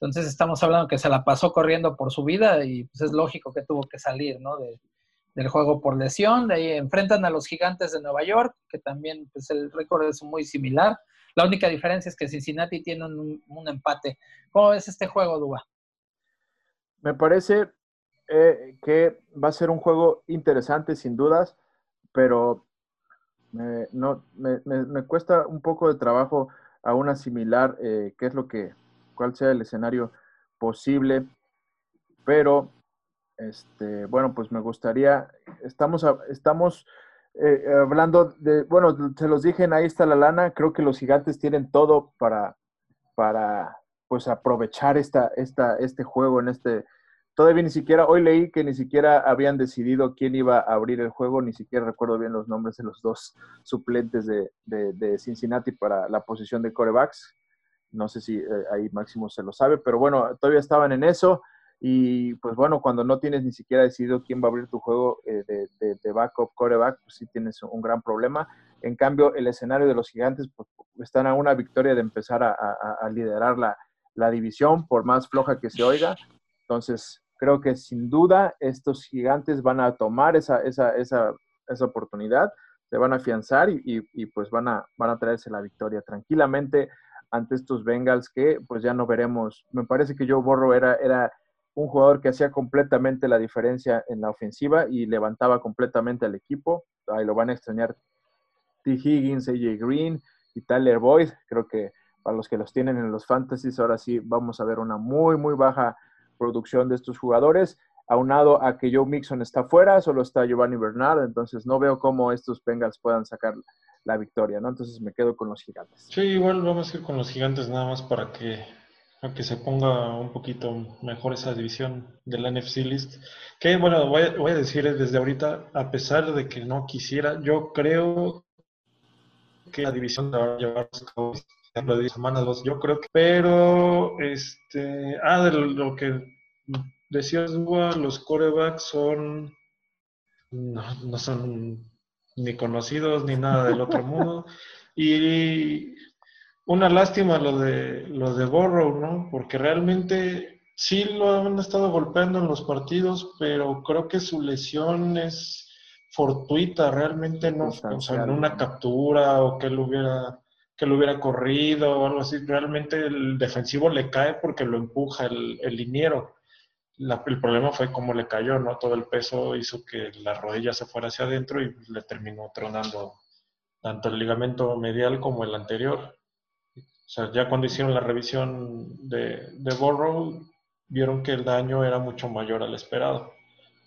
entonces estamos hablando que se la pasó corriendo por su vida y pues es lógico que tuvo que salir, ¿no? De, del juego por lesión. De ahí enfrentan a los gigantes de Nueva York, que también pues, el récord es muy similar. La única diferencia es que Cincinnati tiene un, empate. ¿Cómo ves este juego, Duba? Me parece eh, que va a ser un juego interesante, sin dudas, pero me, no, me, cuesta un poco de trabajo aún asimilar eh, qué es lo que, cuál sea el escenario posible, pero este, bueno, pues me gustaría, estamos, estamos eh, hablando de, bueno, se los dije Ahí está la lana, creo que los gigantes tienen todo para, para pues aprovechar esta, esta, este juego en este, todavía ni siquiera, hoy leí que ni siquiera habían decidido quién iba a abrir el juego, ni siquiera recuerdo bien los nombres de los dos suplentes de, de, Cincinnati para la posición de corebacks. No sé si eh, ahí Máximo se lo sabe, pero bueno, todavía estaban en eso. Y pues bueno, cuando no tienes ni siquiera decidido quién va a abrir tu juego eh, de, de, backup, coreback, pues sí tienes un gran problema. En cambio, el escenario de los gigantes pues, están a una victoria de empezar a, liderar la, la, división, por más floja que se oiga. Entonces, creo que sin duda estos gigantes van a tomar esa, esa, esa, esa oportunidad, se van a afianzar y, y, pues van a, van a traerse la victoria tranquilamente ante estos Bengals que pues ya no veremos. Me parece que Joe Borro era, era un jugador que hacía completamente la diferencia en la ofensiva y levantaba completamente al equipo. Ahí lo van a extrañar T. Higgins, AJ Green y Tyler Boyd. Creo que para los que los tienen en los fantasies, ahora sí vamos a ver una muy, muy baja producción de estos jugadores. Aunado a que Joe Mixon está fuera, solo está Giovanni Bernard, entonces no veo cómo estos Bengals puedan sacar la victoria, ¿no? Entonces me quedo con los gigantes. Sí, igual vamos a ir con los gigantes nada más para que que se ponga un poquito mejor esa división de la NFC List. Que bueno, voy a, voy a decir desde ahorita, a pesar de que no quisiera, yo creo que la división de va a llevar los de semana 2, yo creo que, pero este, ah, de lo, que decías, los corebacks son, no, no son ni conocidos ni nada del otro mundo. Y una lástima lo de, lo de Borrow, ¿no? Porque realmente sí lo han estado golpeando en los partidos, pero creo que su lesión es fortuita, realmente no, o sea, en una captura o que lo hubiera que lo hubiera corrido o algo así, realmente el defensivo le cae porque lo empuja el, el liniero. el problema fue cómo le cayó, ¿no? Todo el peso hizo que la rodilla se fuera hacia adentro y le terminó tronando tanto el ligamento medial como el anterior. O sea, ya cuando hicieron la revisión de, de Borrow, vieron que el daño era mucho mayor al esperado.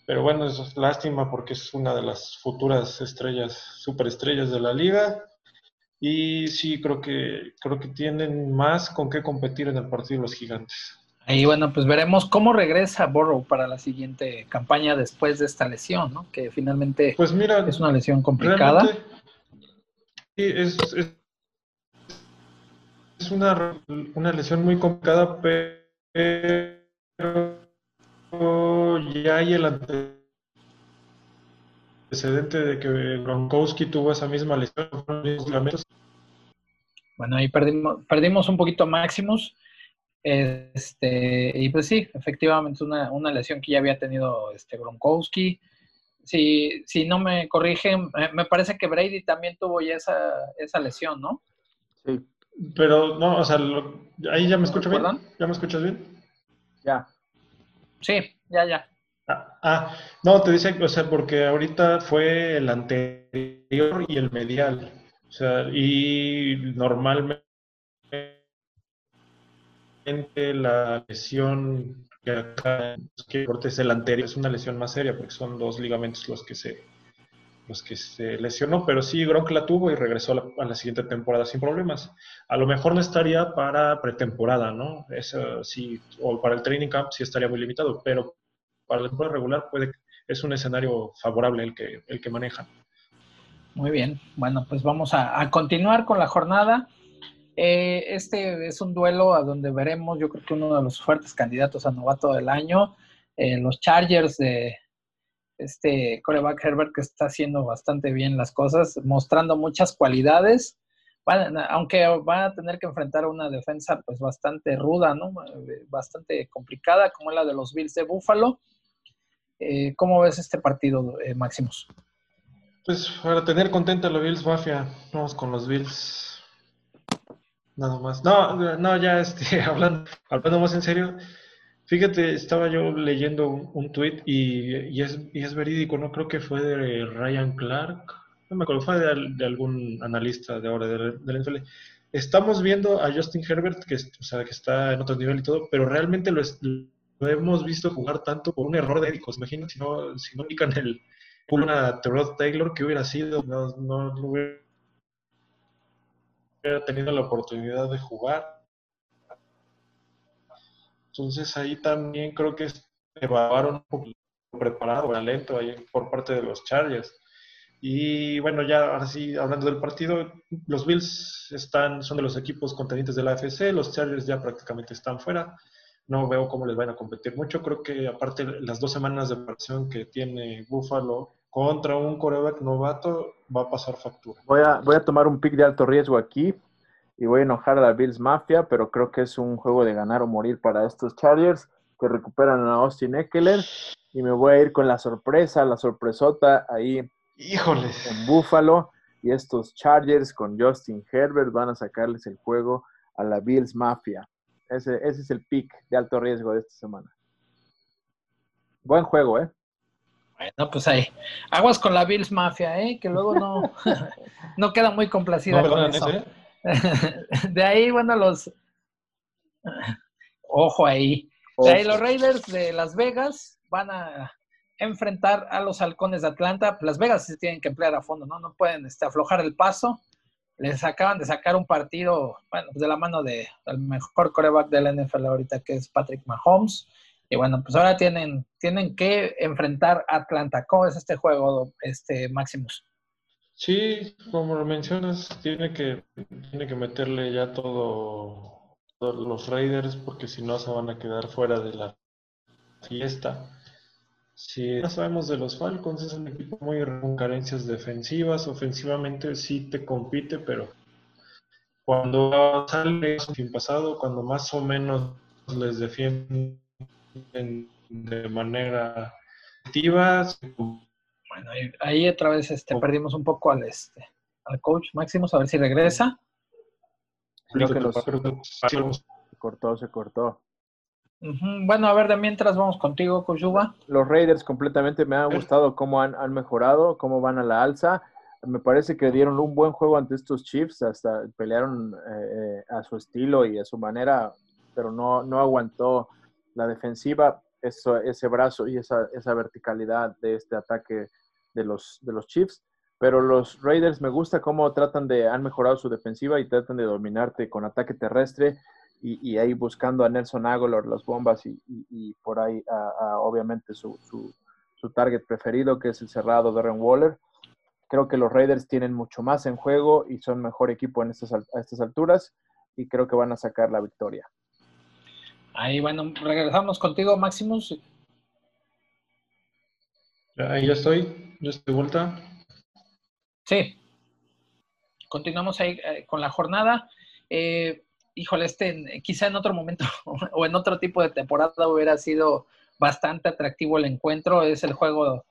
Pero bueno, es lástima porque es una de las futuras estrellas, superestrellas de la liga. Y sí, creo que, creo que tienen más con qué competir en el partido los gigantes. Y bueno, pues veremos cómo regresa Borrow para la siguiente campaña después de esta lesión, ¿no? Que finalmente pues mira, es una lesión complicada. Sí, es, es una, una lesión muy complicada, pero ya hay el antecedente de que Gronkowski tuvo esa misma lesión. Bueno, ahí perdimos, perdimos un poquito Maximus. Este, y pues sí, efectivamente una, una lesión que ya había tenido este Gronkowski. Si, si no me corrigen, me parece que Brady también tuvo ya esa, esa lesión, ¿no? Sí. Pero no, o sea, ahí ya me escucho bien. ¿Ya me escuchas bien? Ya. Sí, ya, ya. Ah, ah, no, te dice, o sea, porque ahorita fue el anterior y el medial. O sea, y normalmente la lesión que acá es el anterior es una lesión más seria porque son dos ligamentos los que se los que se lesionó, pero sí, Gronk la tuvo y regresó a la, siguiente temporada sin problemas. A lo mejor no estaría para pretemporada, ¿no? Eso sí, o para el training camp sí estaría muy limitado, pero para la temporada regular puede, es un escenario favorable el que, el que manejan. Muy bien, bueno, pues vamos a, continuar con la jornada. Eh, este es un duelo a donde veremos, yo creo que uno de los fuertes candidatos a novato del año, eh, los Chargers de, este coreback Herbert que está haciendo bastante bien las cosas, mostrando muchas cualidades, aunque van a tener que enfrentar una defensa pues bastante ruda, ¿no? Bastante complicada, como la de los Bills de Buffalo. Eh, ¿Cómo ves este partido, eh, Máximos? Pues para tener contenta la Bills Mafia, vamos con los Bills. Nada más. No, no, ya este, [laughs] hablando, hablando más en serio, fíjate, estaba yo leyendo un, un tweet y, es, y, es, verídico, ¿no? Creo que fue de Ryan Clark, no me acuerdo, fue de, algún analista de ahora del de NFL. Estamos viendo a Justin Herbert, que, o sea, que está en otro nivel y todo, pero realmente lo, lo hemos visto jugar tanto por un error de éticos. Imagínate si no, si no el una Terrell Taylor, que hubiera sido, no, no, hubiera tenido la oportunidad de jugar. Entonces ahí también creo que evaluaron un poco preparado, lento ahí por parte de los Chargers. Y bueno, ya ahora sí, hablando del partido, los Bills están, son de los equipos contendientes de la AFC, los Chargers ya prácticamente están fuera. No veo cómo les van a competir mucho. Creo que aparte las dos semanas de preparación que tiene Buffalo contra un coreback novato, va a pasar factura. Voy a, voy a tomar un pick de alto riesgo aquí y voy a enojar a la Bills Mafia, pero creo que es un juego de ganar o morir para estos Chargers que recuperan a Austin Eckler y me voy a ir con la sorpresa, la sorpresota ahí Híjoles. En Buffalo. Y estos Chargers con Justin Herbert van a sacarles el juego a la Bills Mafia. Ese, ese es el pick de alto riesgo de esta semana. Buen juego, ¿eh? Bueno, pues ahí. Aguas con la Bills Mafia, ¿eh? Que luego no, [laughs] [laughs] no queda muy complacida con eso. ¿eh? [laughs] De ahí, bueno, los... Ojo ahí. De ahí los Raiders de Las Vegas van a enfrentar a los halcones de Atlanta. Las Vegas se tienen que emplear a fondo, ¿no? No pueden este, aflojar el paso. Les acaban de sacar un partido, bueno, pues de la mano de, del mejor coreback de la NFL ahorita, que es Patrick Mahomes. Y bueno, pues ahora tienen, tienen que enfrentar a Atlanta. ¿Cómo es este juego, este Maximus? Sí, como lo mencionas, tiene que, tiene que meterle ya todo, todos los Raiders, porque si no se van a quedar fuera de la fiesta. Sí, ya sabemos de los Falcons, es un equipo muy con carencias defensivas, ofensivamente sí te compite, pero cuando sale sin pasado, cuando más o menos les defienden de manera activa. Bueno, ahí, otra vez este, oh. perdimos un poco al este al coach Máximo, a ver si regresa. Creo que los, se cortó, se cortó. Bueno, a ver, de mientras vamos contigo, Koyuba. Los Raiders completamente me ha gustado cómo han, mejorado, cómo van a la alza. Me parece que dieron un buen juego ante estos Chiefs, hasta pelearon eh, a su estilo y a su manera, pero no, no aguantó la defensiva, eso, ese brazo y esa, esa verticalidad de este ataque de los, de los Chiefs. Pero los Raiders me gusta cómo tratan de, han mejorado su defensiva y tratan de dominarte con ataque terrestre y, ahí buscando a Nelson Aguilar las bombas y, por ahí obviamente su, su, target preferido que es el cerrado Darren Waller. Creo que los Raiders tienen mucho más en juego y son mejor equipo en estas, a estas alturas y creo que van a sacar la victoria. Ahí, bueno, regresamos contigo, Maximus. Ahí ya estoy, yo estoy de vuelta. Sí. Continuamos ahí eh, con la jornada. Eh, híjole, este quizá en otro momento [laughs] o en otro tipo de temporada hubiera sido bastante atractivo el encuentro. Es el juego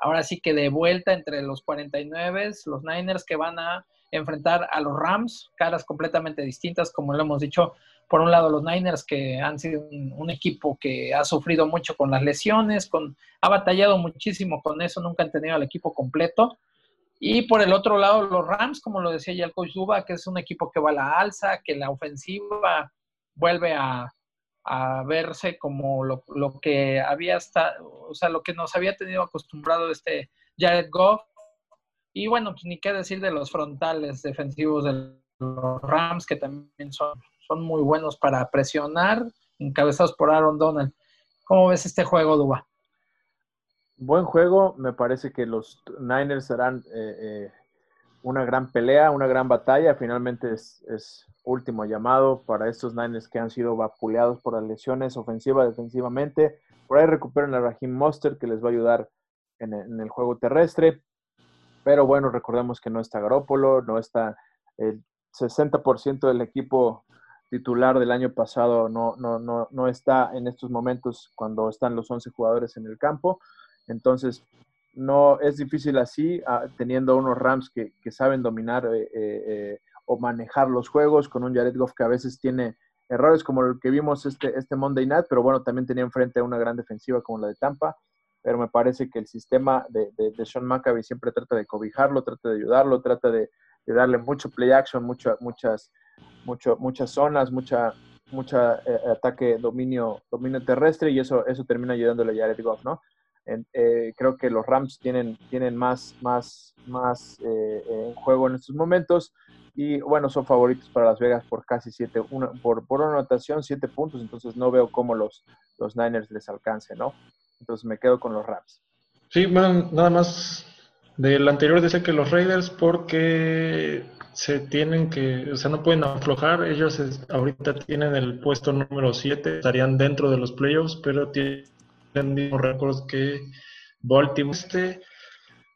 ahora sí que de vuelta entre los 49, los Niners que van a enfrentar a los Rams, caras completamente distintas, como lo hemos dicho. Por un lado, los Niners que han sido un, equipo que ha sufrido mucho con las lesiones, con, ha batallado muchísimo con eso, nunca han tenido al equipo completo. Y por el otro lado, los Rams, como lo decía ya el coach Duba, que es un equipo que va a la alza, que la ofensiva vuelve a, verse como lo, que había hasta, o sea, lo que nos había tenido acostumbrado este Jared Goff. Y bueno, pues ni qué decir de los frontales defensivos de los Rams, que también son, son muy buenos para presionar, encabezados por Aaron Donald. ¿Cómo ves este juego, Duba? buen juego. Me parece que los Niners harán eh, eh, una gran pelea, una gran batalla. Finalmente es, último llamado para estos Niners que han sido vapuleados por las lesiones ofensiva, defensivamente. Por ahí recuperan a Raheem Monster que les va a ayudar en, el juego terrestre. Pero bueno, recordemos que no está Garópolo, no está el 60% del equipo titular del año pasado no, no, no, no está en estos momentos cuando están los 11 jugadores en el campo. Entonces, no es difícil así, ah, teniendo unos Rams que, saben dominar eh, eh, eh, o manejar los juegos, con un Jared Goff que a veces tiene errores como el que vimos este, este Monday Night, pero bueno, también tenía enfrente a una gran defensiva como la de Tampa, pero me parece que el sistema de, de, Sean McAvey siempre trata de cobijarlo, trata de ayudarlo, trata de, darle mucho play action, mucho, muchas, mucho, muchas zonas, mucha, mucha ataque, dominio, dominio terrestre y eso, eso termina ayudándole a Jared Goff, ¿no? Eh, creo que los Rams tienen, tienen más, más, más eh, en juego en estos momentos y bueno, son favoritos para Las Vegas por casi siete, una, por, por una anotación, siete puntos, entonces no veo cómo los, los Niners les alcance, ¿no? Entonces me quedo con los Rams. Sí, nada más del anterior dice que los Raiders porque se tienen que, o sea, no pueden aflojar, ellos ahorita tienen el puesto número 7, estarían dentro de los playoffs, pero tienen mismos récords que Baltimore. Este,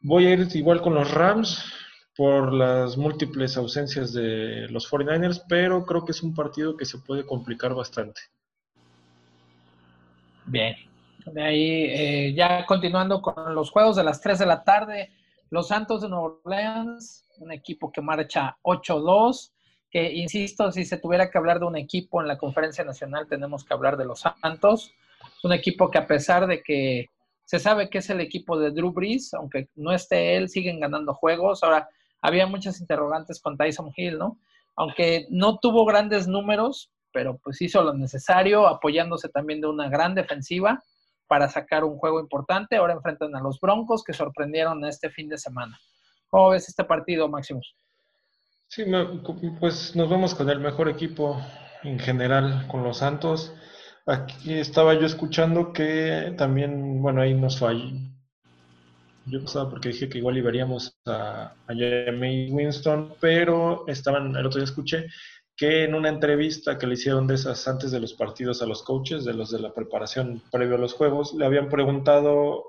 voy a ir igual con los Rams por las múltiples ausencias de los 49ers, pero creo que es un partido que se puede complicar bastante. Bien. De ahí, eh, ya continuando con los juegos de las 3 de la tarde, los Santos de Nueva Orleans, un equipo que marcha 8-2, que insisto, si se tuviera que hablar de un equipo en la conferencia nacional, tenemos que hablar de los Santos un equipo que a pesar de que se sabe que es el equipo de Drew Brees, aunque no esté él, siguen ganando juegos. Ahora, había muchas interrogantes con Tyson Hill, ¿no? Aunque no tuvo grandes números, pero pues hizo lo necesario, apoyándose también de una gran defensiva para sacar un juego importante. Ahora enfrentan a los Broncos que sorprendieron este fin de semana. ¿Cómo ves este partido, Maximus? Sí, pues nos vemos con el mejor equipo en general, con los Santos. Aquí estaba yo escuchando que también, bueno, ahí nos falló. Yo pasaba porque dije que igual iríamos a, a Winston, pero estaban, el otro día escuché que en una entrevista que le hicieron de esas antes de los partidos a los coaches, de los de la preparación previo a los juegos, le habían preguntado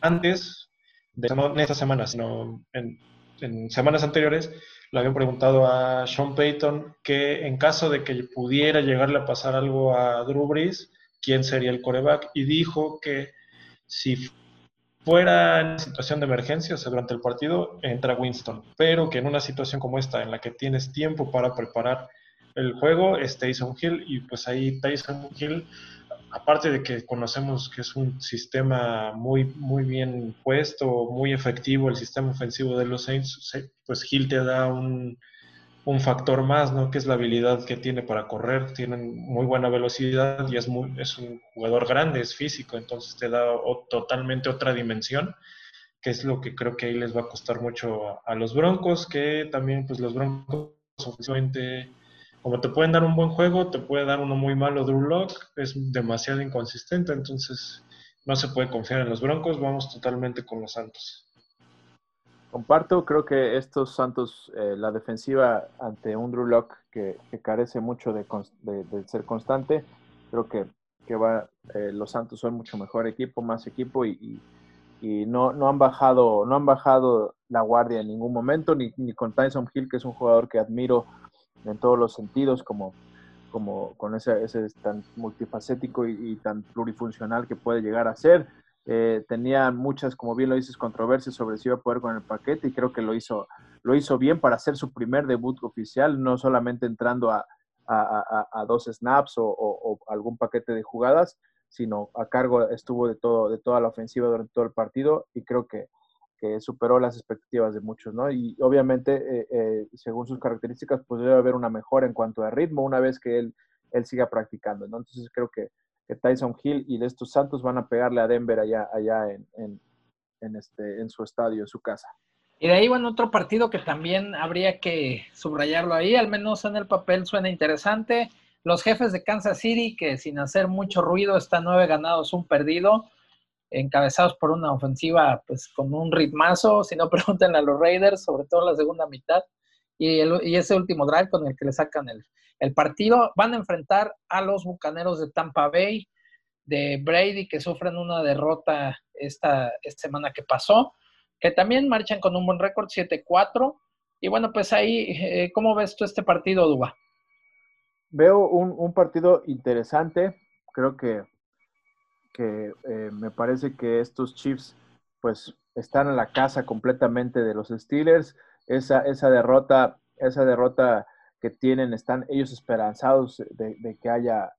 antes, de, no en esta semana, sino en, en semanas anteriores, le habían preguntado a Sean Payton que en caso de que pudiera llegarle a pasar algo a Drew Brees, quién sería el coreback, y dijo que si fuera en situación de emergencia, o sea, durante el partido, entra Winston, pero que en una situación como esta, en la que tienes tiempo para preparar el juego, es Tyson Hill, y pues ahí Tyson Hill aparte de que conocemos que es un sistema muy, muy bien puesto, muy efectivo el sistema ofensivo de los Saints, pues Hill te da un, factor más, ¿no? Que es la habilidad que tiene para correr, tiene muy buena velocidad y es, muy, es un jugador grande, es físico, entonces te da totalmente otra dimensión, que es lo que creo que ahí les va a costar mucho a, los Broncos, que también pues los Broncos ofensivamente como te pueden dar un buen juego, te puede dar uno muy malo Drew Lock, es demasiado inconsistente, entonces no se puede confiar en los Broncos, vamos totalmente con los Santos. Comparto, creo que estos Santos, eh, la defensiva ante un Drew Lock que, carece mucho de, ser constante, creo que, que va, eh, los Santos son mucho mejor equipo, más equipo y, no, no, han bajado, no han bajado la guardia en ningún momento, ni, ni con Tyson Hill, que es un jugador que admiro en todos los sentidos, como, como con ese, ese tan multifacético y, tan plurifuncional que puede llegar a ser. Eh, tenía muchas, como bien lo dices, controversias sobre si iba a poder con el paquete y creo que lo hizo, lo hizo bien para hacer su primer debut oficial, no solamente entrando a, dos snaps o, algún paquete de jugadas, sino a cargo estuvo de todo, de toda la ofensiva durante todo el partido y creo que, que superó las expectativas de muchos, ¿no? Y obviamente, eh, eh, según sus características, pues debe haber una mejora en cuanto a ritmo una vez que él, él siga practicando, ¿no? Entonces creo que, Tyson Hill y de estos Santos van a pegarle a Denver allá, allá en, en, este, en su estadio, en su casa. Y de ahí, bueno, otro partido que también habría que subrayarlo ahí, al menos en el papel suena interesante. Los jefes de Kansas City, que sin hacer mucho ruido, están nueve ganados, un perdido encabezados por una ofensiva pues con un ritmazo, si no [laughs] pregúntenle a los Raiders, sobre todo la segunda mitad, y, y ese último drive con el que le sacan el, el, partido, van a enfrentar a los Bucaneros de Tampa Bay, de Brady, que sufren una derrota esta, semana que pasó, que también marchan con un buen récord, 7-4, Y bueno, pues ahí, eh, ¿cómo ves tú este partido, Duba? Veo un, partido interesante. Creo que, que eh, me parece que estos Chiefs, pues, están en la casa completamente de los Steelers. Esa, esa derrota, esa derrota que tienen, están ellos esperanzados de, que haya,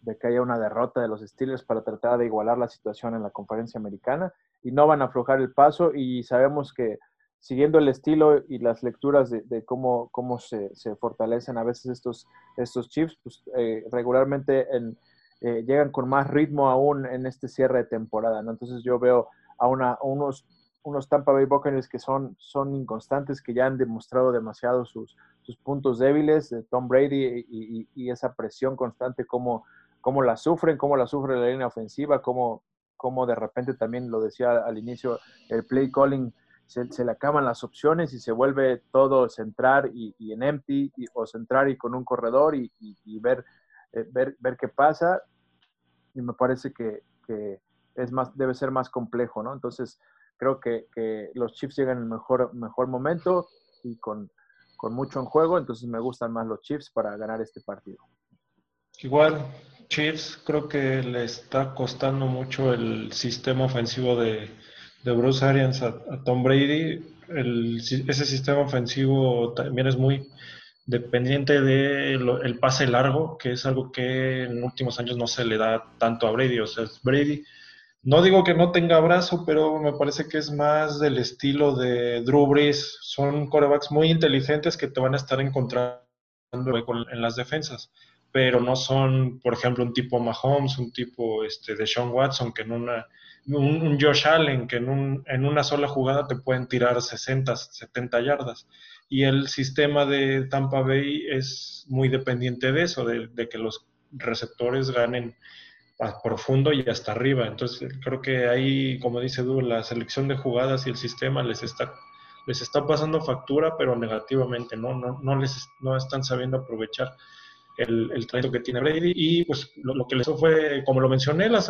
de que haya una derrota de los Steelers para tratar de igualar la situación en la conferencia americana y no van a aflojar el paso y sabemos que siguiendo el estilo y las lecturas de, cómo, cómo se, fortalecen a veces estos, estos chips, pues eh, regularmente eh, llegan con más ritmo aún en este cierre de temporada. Entonces yo veo a, una, unos, unos Tampa Bay Buccaneers que son, son inconstantes, que ya han demostrado demasiado sus, sus puntos débiles, de Tom Brady y, esa presión constante, cómo, cómo la sufren, cómo la sufre la línea ofensiva, cómo, cómo de repente también lo decía al inicio, el play calling se, le acaban las opciones y se vuelve todo centrar y, en empty o centrar y con un corredor y, ver, eh, ver, ver qué pasa. Y me parece que, es más, debe ser más complejo, ¿no? Entonces, creo que, los Chiefs llegan en el mejor, mejor momento y con, con mucho en juego, entonces me gustan más los Chiefs para ganar este partido. Igual, Chiefs creo que le está costando mucho el sistema ofensivo de, de Bruce Arians a, Tom Brady, ese sistema ofensivo también es muy dependiente del pase largo, que es algo que en últimos años no se le da tanto a Brady. O sea, Brady, no digo que no tenga brazo, pero me parece que es más del estilo de Drew Brees. Son corebacks muy inteligentes que te van a estar encontrando en las defensas, pero no son, por ejemplo, un tipo Mahomes, un tipo este, de Sean Watson, que en una un, Josh Allen que en, un, en, una sola jugada te pueden tirar 60, 70 yardas. Y el sistema de Tampa Bay es muy dependiente de eso, de, que los receptores ganen profundo y hasta arriba. Entonces creo que ahí, como dice Du, la selección de jugadas y el sistema les está, les está pasando factura, pero negativamente, ¿no? No, no les no están sabiendo aprovechar el, el talento que tiene Brady. Y pues lo, que les fue, como lo mencioné la,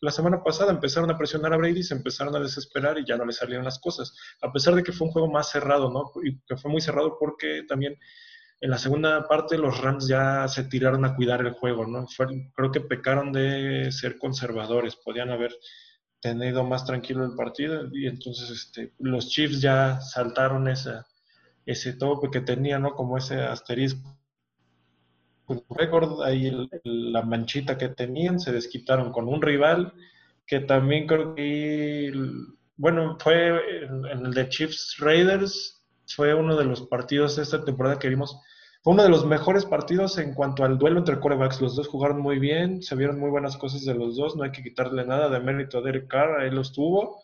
la, semana pasada, empezaron a presionar a Brady, se empezaron a desesperar y ya no le salieron las cosas. A pesar de que fue un juego más cerrado, ¿no? Y que fue muy cerrado porque también en la segunda parte los Rams ya se tiraron a cuidar el juego, ¿no? creo que pecaron de ser conservadores, podían haber tenido más tranquilo el partido y entonces este, los Chiefs ya saltaron ese tope que tenían, ¿no? Como ese asterisco récord, ahí la manchita que tenían, se desquitaron con un rival que también creo que, bueno, fue en, el de Chiefs Raiders, fue uno de los partidos de esta temporada que vimos, fue uno de los mejores partidos en cuanto al duelo entre corebacks. Los dos jugaron muy bien, se vieron muy buenas cosas de los dos, no hay que quitarle nada de mérito a Derek Carr, ahí los tuvo,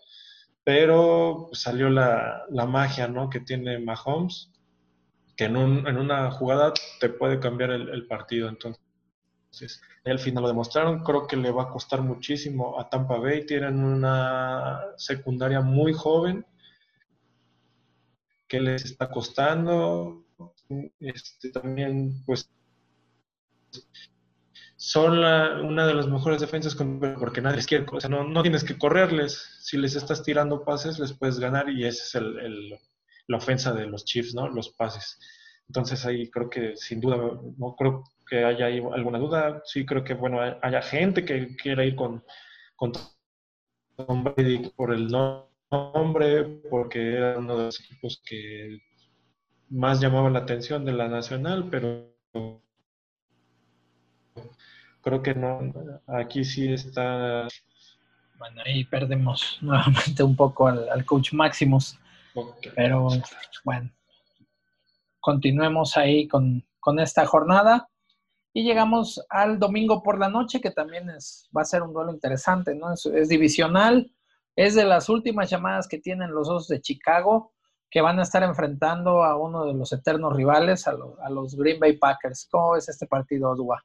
pero salió la, la magia ¿no? que tiene Mahomes que en, un, en una jugada te puede cambiar el, partido. Entonces, al final lo demostraron. Creo que le va a costar muchísimo a Tampa Bay. Tienen una secundaria muy joven que les está costando. Este, también, pues, son una de las mejores defensas porque nadie les quiere, o sea, no, no, tienes que correrles. Si les estás tirando pases, les puedes ganar y ese es el la ofensa de los Chiefs, ¿no? Los pases. Entonces ahí creo que sin duda, no creo que haya alguna duda. Sí creo que, bueno, haya gente que quiera ir con, con Tom Brady por el nombre, porque era uno de los equipos que más llamaba la atención de la nacional, pero creo que no, aquí sí está... Bueno, ahí perdemos [laughs] nuevamente un poco al, al coach Maximus. Pero bueno, continuemos ahí con, esta jornada. Y llegamos al domingo por la noche, que también es, va a ser un duelo interesante, ¿no? Es, divisional, es de las últimas llamadas que tienen los Osos de Chicago, que van a estar enfrentando a uno de los eternos rivales, a, a los Green Bay Packers. ¿Cómo es este partido, Dua?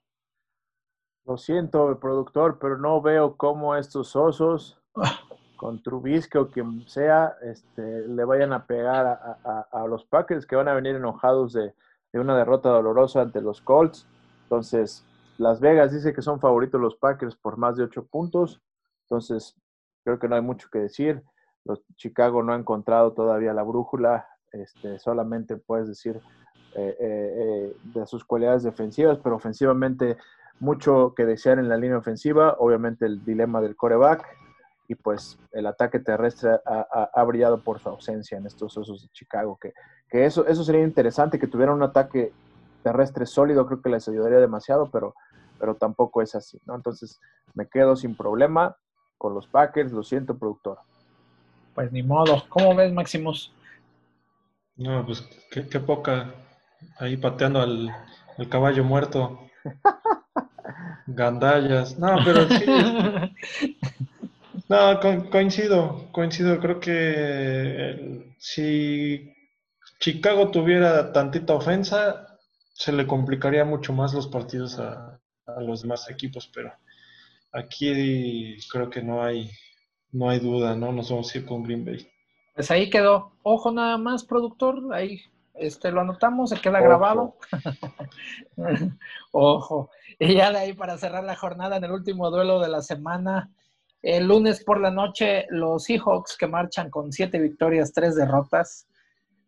Lo siento, productor, pero no veo cómo estos Osos [laughs] con Trubisky o quien sea, este, le vayan a pegar a, los Packers que van a venir enojados de, una derrota dolorosa ante los Colts. Entonces, Las Vegas dice que son favoritos los Packers por más de ocho puntos. Entonces, creo que no hay mucho que decir. Los Chicago no ha encontrado todavía la brújula este, solamente puedes decir eh, eh, de sus cualidades defensivas, pero ofensivamente mucho que desear en la línea ofensiva, obviamente el dilema del coreback y pues el ataque terrestre ha, brillado por su ausencia en estos osos de Chicago, que, que, eso, eso sería interesante, que tuvieran un ataque terrestre sólido, creo que les ayudaría demasiado, pero, pero tampoco es así, ¿no? Entonces me quedo sin problema con los Packers, lo siento, productor. Pues ni modo, ¿cómo ves, Maximus? No, pues qué, poca, ahí pateando al, al caballo muerto. [laughs] Gandallas. No, pero sí. No, coincido, coincido. Creo que si Chicago tuviera tantita ofensa, se le complicaría mucho más los partidos a, los demás equipos, pero aquí creo que no hay, no hay duda, ¿no? Nos vamos a ir con Green Bay. Pues ahí quedó. Ojo nada más, productor. Ahí este, lo anotamos, se queda grabado. [laughs] Ojo. Y ya de ahí para cerrar la jornada en el último duelo de la semana. El lunes por la noche, los Seahawks, que marchan con siete victorias, tres derrotas,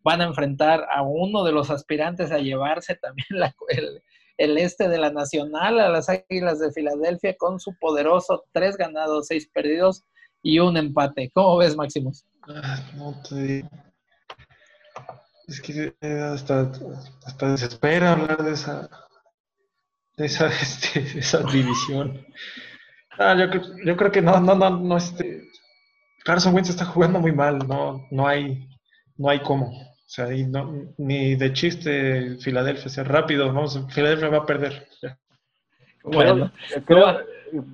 van a enfrentar a uno de los aspirantes a llevarse también el, este de la Nacional, a las Águilas de Filadelfia, con su poderoso tres ganados, seis perdidos y un empate. ¿Cómo ves, Máximos? Ah, no te Es que eh, hasta, hasta desespera hablar de esa, de esa, [laughs] este, esa división. Ah, yo, yo, creo que no, no, no, no, este. Carson Wentz está jugando muy mal, no, no hay, no hay cómo. O sea, ni de chiste Filadelfia, sea rápido, vamos, Filadelfia va a perder. Bueno,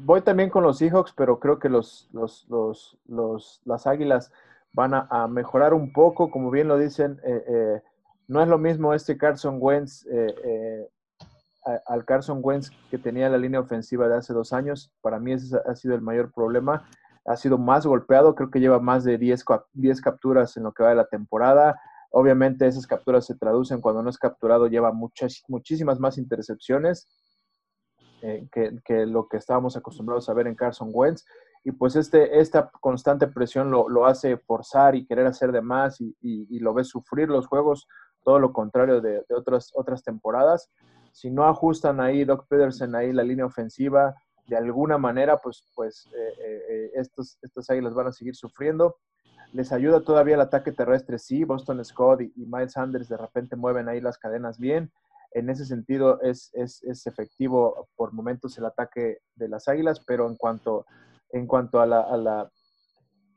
voy también con los Seahawks, pero creo que los, los, los, los las Águilas van a, mejorar un poco, como bien lo dicen, eh, eh, no es lo mismo este Carson Wentz eh, al Carson Wentz que tenía la línea ofensiva de hace dos años. Para mí ese ha sido el mayor problema. Ha sido más golpeado, creo que lleva más de 10, 10 capturas en lo que va de la temporada. Obviamente esas capturas se traducen cuando no es capturado, lleva muchas, muchísimas más intercepciones que, lo que estábamos acostumbrados a ver en Carson Wentz y pues este, esta constante presión lo, lo, hace forzar y querer hacer de más y, y, lo ve sufrir los juegos, todo lo contrario de, de, otras, otras temporadas. Si no ajustan ahí Doc Peterson ahí la línea ofensiva de alguna manera, pues, pues eh, eh, eh, estos, estas águilas van a seguir sufriendo. Les ayuda todavía el ataque terrestre, sí, Boston Scott y, Miles Sanders de repente mueven ahí las cadenas bien. En ese sentido es, es, efectivo por momentos el ataque de las águilas, pero en cuanto en cuanto a la, a la,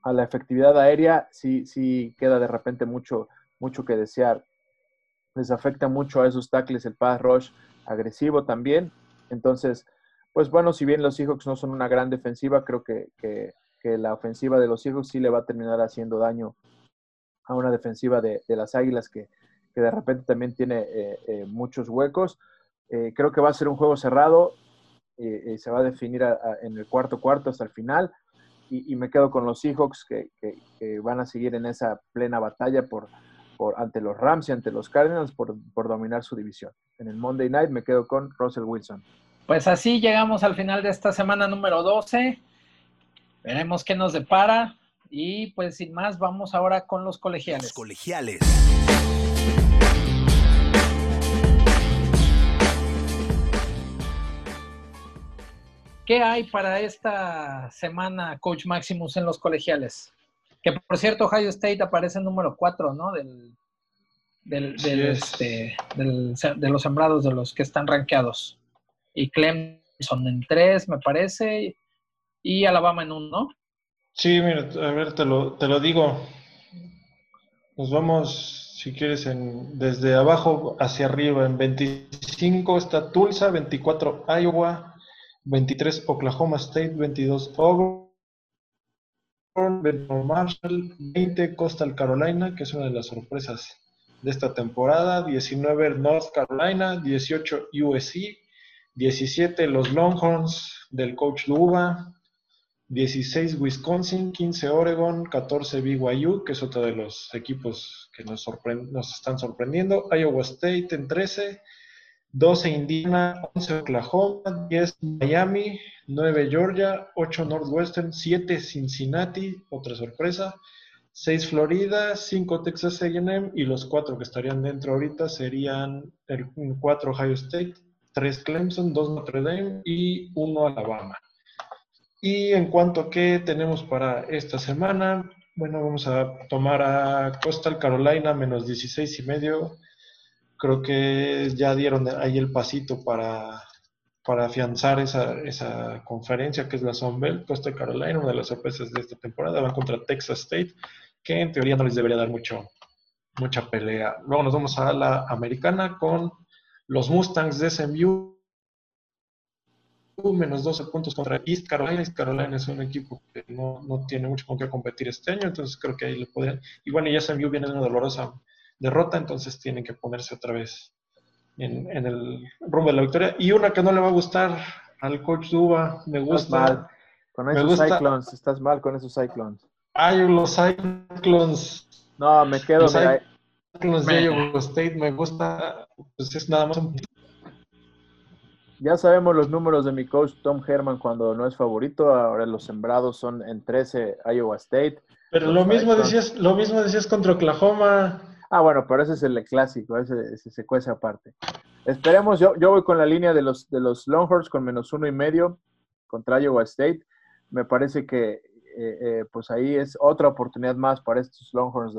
a la efectividad aérea, sí, sí queda de repente mucho, mucho que desear. Les afecta mucho a esos tackles el pass rush agresivo también. Entonces, pues bueno, si bien los Seahawks no son una gran defensiva, creo que, la ofensiva de los Seahawks sí le va a terminar haciendo daño a una defensiva de, las Águilas que, que, de repente también tiene eh, eh, muchos huecos. Eh, creo que va a ser un juego cerrado. Se va a definir en el cuarto cuarto hasta el final. Y, me quedo con los Seahawks que, van a seguir en esa plena batalla por, por ante los Rams y ante los Cardinals por, por, dominar su división. En el Monday Night me quedo con Russell Wilson. Pues así llegamos al final de esta semana número 12. Veremos qué nos depara. Y pues sin más, vamos ahora con los colegiales. Los colegiales. ¿Qué hay para esta semana, Coach Maximus, en los colegiales? Que por cierto, Ohio State aparece en número 4, ¿no? Del, este, de los sembrados de los que están rankeados. Y Clemson en 3, me parece, y Alabama en 1, ¿no? Sí, mira, a ver, te lo, te lo digo. Nos vamos, si quieres, en, desde abajo hacia arriba. En 25 está Tulsa, 24 Iowa, 23 Oklahoma State, 22 Auburn, 20 Marshall, 20 Coastal Carolina, que es una de las sorpresas de esta temporada, 19 North Carolina, 18 USC, 17 los Longhorns del coach Luba, 16 Wisconsin, 15 Oregon, 14 BYU, que es otro de los equipos que nos, nos están sorprendiendo, Iowa State en 13, 12 Indiana, 11 Oklahoma, 10 Miami, 9 Georgia, 8 Northwestern, 7 Cincinnati, otra sorpresa, 6 Florida, 5 Texas A&M y los 4 que estarían dentro ahorita serían el 4 Ohio State, 3 Clemson, 2 Notre Dame y 1 Alabama. Y en cuanto a qué tenemos para esta semana, bueno, vamos a tomar a Coastal Carolina menos 16 y medio. Creo que ya dieron ahí el pasito para, para afianzar esa, esa conferencia que es la Sunbelt. Coastal Carolina, una de las sorpresas de esta temporada, va contra Texas State, que en teoría no les debería dar mucho, mucha pelea. Luego nos vamos a la americana con los Mustangs de SMU menos 12 puntos contra East Carolina. East Carolina es un equipo que no, no, tiene mucho con qué competir este año, entonces creo que ahí le podrían. Y bueno, ya SMU viene de una dolorosa derrota, entonces tienen que ponerse otra vez en, en, el rumbo de la victoria. Y una que no le va a gustar al coach Duba, me gusta. Estás mal con esos Cyclones, estás mal con esos Cyclones. Ay, los Cyclones. No, me quedo. Los Cyclones de Iowa State me gusta, pues es nada más un ya sabemos los números de mi coach Tom Herman cuando no es favorito. Ahora los sembrados son en 13 Iowa State. Pero lo mismo, decías, lo mismo decías contra Oklahoma. Ah, bueno, pero ese es el clásico, ese, se cuece aparte. Esperemos, yo, yo voy con la línea de los, de los Longhorns con menos uno y medio contra Iowa State. Me parece que eh, eh, pues ahí es otra oportunidad más para estos Longhorns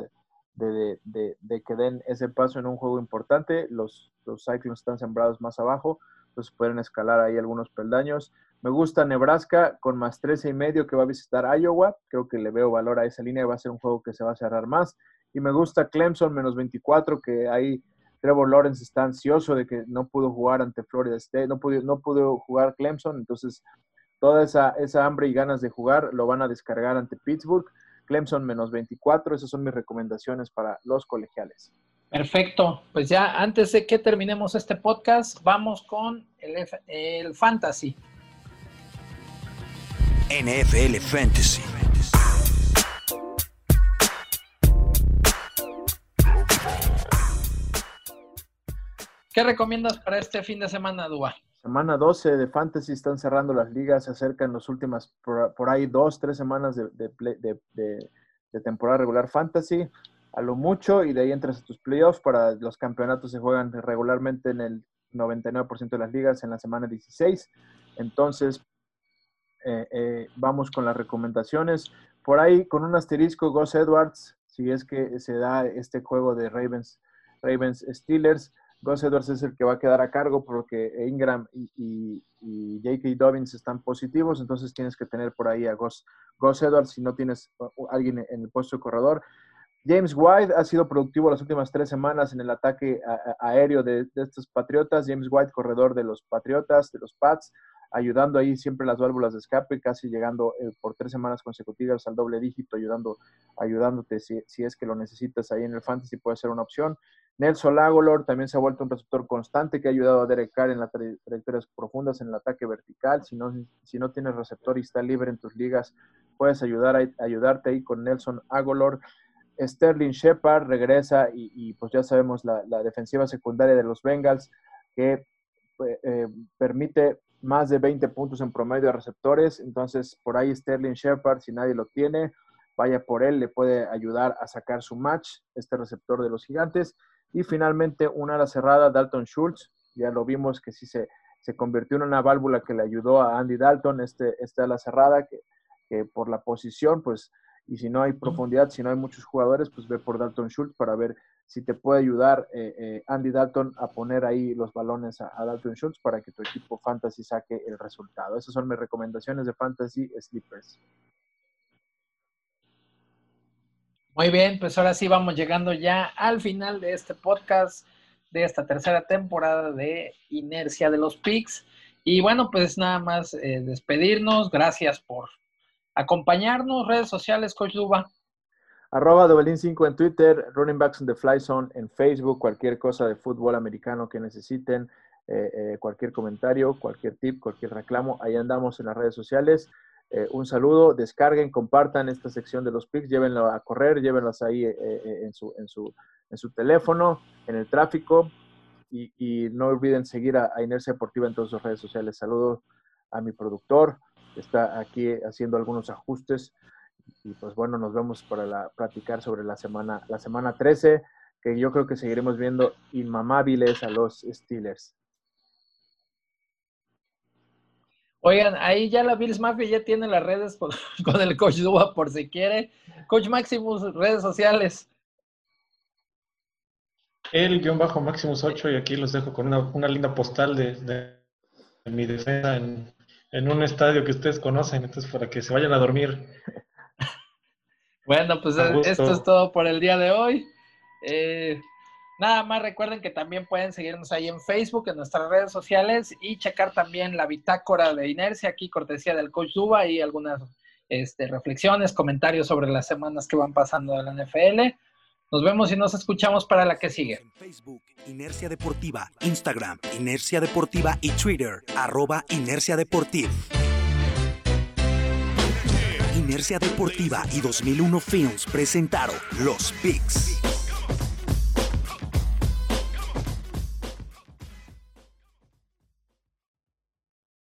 de, de, que den ese paso en un juego importante. Los, los Cyclones están sembrados más abajo pues pueden escalar ahí algunos peldaños. Me gusta Nebraska con más 13 y medio que va a visitar Iowa. Creo que le veo valor a esa línea. Va a ser un juego que se va a cerrar más. Y me gusta Clemson menos 24, que ahí Trevor Lawrence está ansioso de que no pudo jugar ante Florida State, no pudo, no jugar Clemson. Entonces, toda esa, esa hambre y ganas de jugar lo van a descargar ante Pittsburgh. Clemson menos 24. Esas son mis recomendaciones para los colegiales. Perfecto. Pues ya antes de que terminemos este podcast, vamos con el, el fantasy. NFL Fantasy. ¿Qué recomiendas para este fin de semana, Dua? Semana 12 de Fantasy, están cerrando las ligas, se acercan las últimas, por, ahí dos, tres semanas de, de temporada regular Fantasy a lo mucho y de ahí entras a tus playoffs. Para los campeonatos se juegan regularmente en el 99% de las ligas en la semana 16. Entonces, eh, eh, vamos con las recomendaciones. Por ahí, con un asterisco, Gus Edwards, si es que se da este juego de Ravens, Ravens Steelers, Gus Edwards es el que va a quedar a cargo porque Ingram y, J.K. Dobbins están positivos, entonces tienes que tener por ahí a Gus, Edwards si no tienes alguien en el puesto corredor. James White ha sido productivo las últimas tres semanas en el ataque aéreo de, estos Patriotas. James White, corredor de los Patriotas, de los Pats, ayudando ahí siempre las válvulas de escape, casi llegando eh, por tres semanas consecutivas al doble dígito, ayudando, ayudándote si, es que lo necesitas ahí en el fantasy, puede ser una opción. Nelson Lagolor también se ha vuelto un receptor constante que ha ayudado a Derek Carr en las trayectorias profundas en el ataque vertical. Si no, si no tienes receptor y está libre en tus ligas, puedes ayudar a, ayudarte ahí con Nelson Agolor. Sterling Shepard regresa y, pues ya sabemos la, defensiva secundaria de los Bengals que pues, eh, permite más de 20 puntos en promedio de receptores. Entonces, por ahí Sterling Shepard, si nadie lo tiene, vaya por él, le puede ayudar a sacar su match, este receptor de los gigantes. Y finalmente, una ala cerrada, Dalton Schultz. Ya lo vimos que sí se, se convirtió en una válvula que le ayudó a Andy Dalton, este, este ala cerrada, que, que por la posición, pues y si no hay profundidad, si no hay muchos jugadores, pues ve por Dalton Schultz para ver si te puede ayudar eh, eh, Andy Dalton a poner ahí los balones a, Dalton Schultz para que tu equipo fantasy saque el resultado. Esas son mis recomendaciones de fantasy sleepers. Muy bien, pues ahora sí vamos llegando ya al final de este podcast, de esta tercera temporada de Inercia de los Picks. Y bueno, pues nada más eh, despedirnos. Gracias por acompañarnos, redes sociales, Coach Duba. Arroba Dobelín5 en Twitter, Running Backs in the Fly Zone en Facebook, cualquier cosa de fútbol americano que necesiten, eh, eh, cualquier comentario, cualquier tip, cualquier reclamo, ahí andamos en las redes sociales. Eh, un saludo, descarguen, compartan esta sección de los pics, llévenlo a correr, llévenlos ahí en, su, en, su, en su teléfono, en el tráfico y, no olviden seguir a, a Inercia Deportiva en todas sus redes sociales. Saludos a mi productor, está aquí haciendo algunos ajustes y pues bueno, nos vemos para la, platicar sobre la semana, la semana 13, que yo creo que seguiremos viendo inmamables a los Steelers. Oigan, ahí ya la Bills Mafia ya tiene las redes con, [laughs] el Coach Duba por si quiere. Coach Maximus, redes sociales. El guion bajo Maximus 8 y aquí los dejo con una, linda postal de, mi defensa en, en, un estadio que ustedes conocen, entonces para que se vayan a dormir. Bueno, pues esto es todo por el día de hoy. Eh, Nada más recuerden que también pueden seguirnos ahí en Facebook, en nuestras redes sociales y checar también la bitácora de inercia, aquí cortesía del coach Duba y algunas este, reflexiones, comentarios sobre las semanas que van pasando de la NFL. Nos vemos y nos escuchamos para la que sigue. Facebook, Inercia Deportiva, Instagram, Inercia Deportiva y Twitter, arroba Inercia Deportiva. Inercia Deportiva y 2001 Films presentaron Los Picks.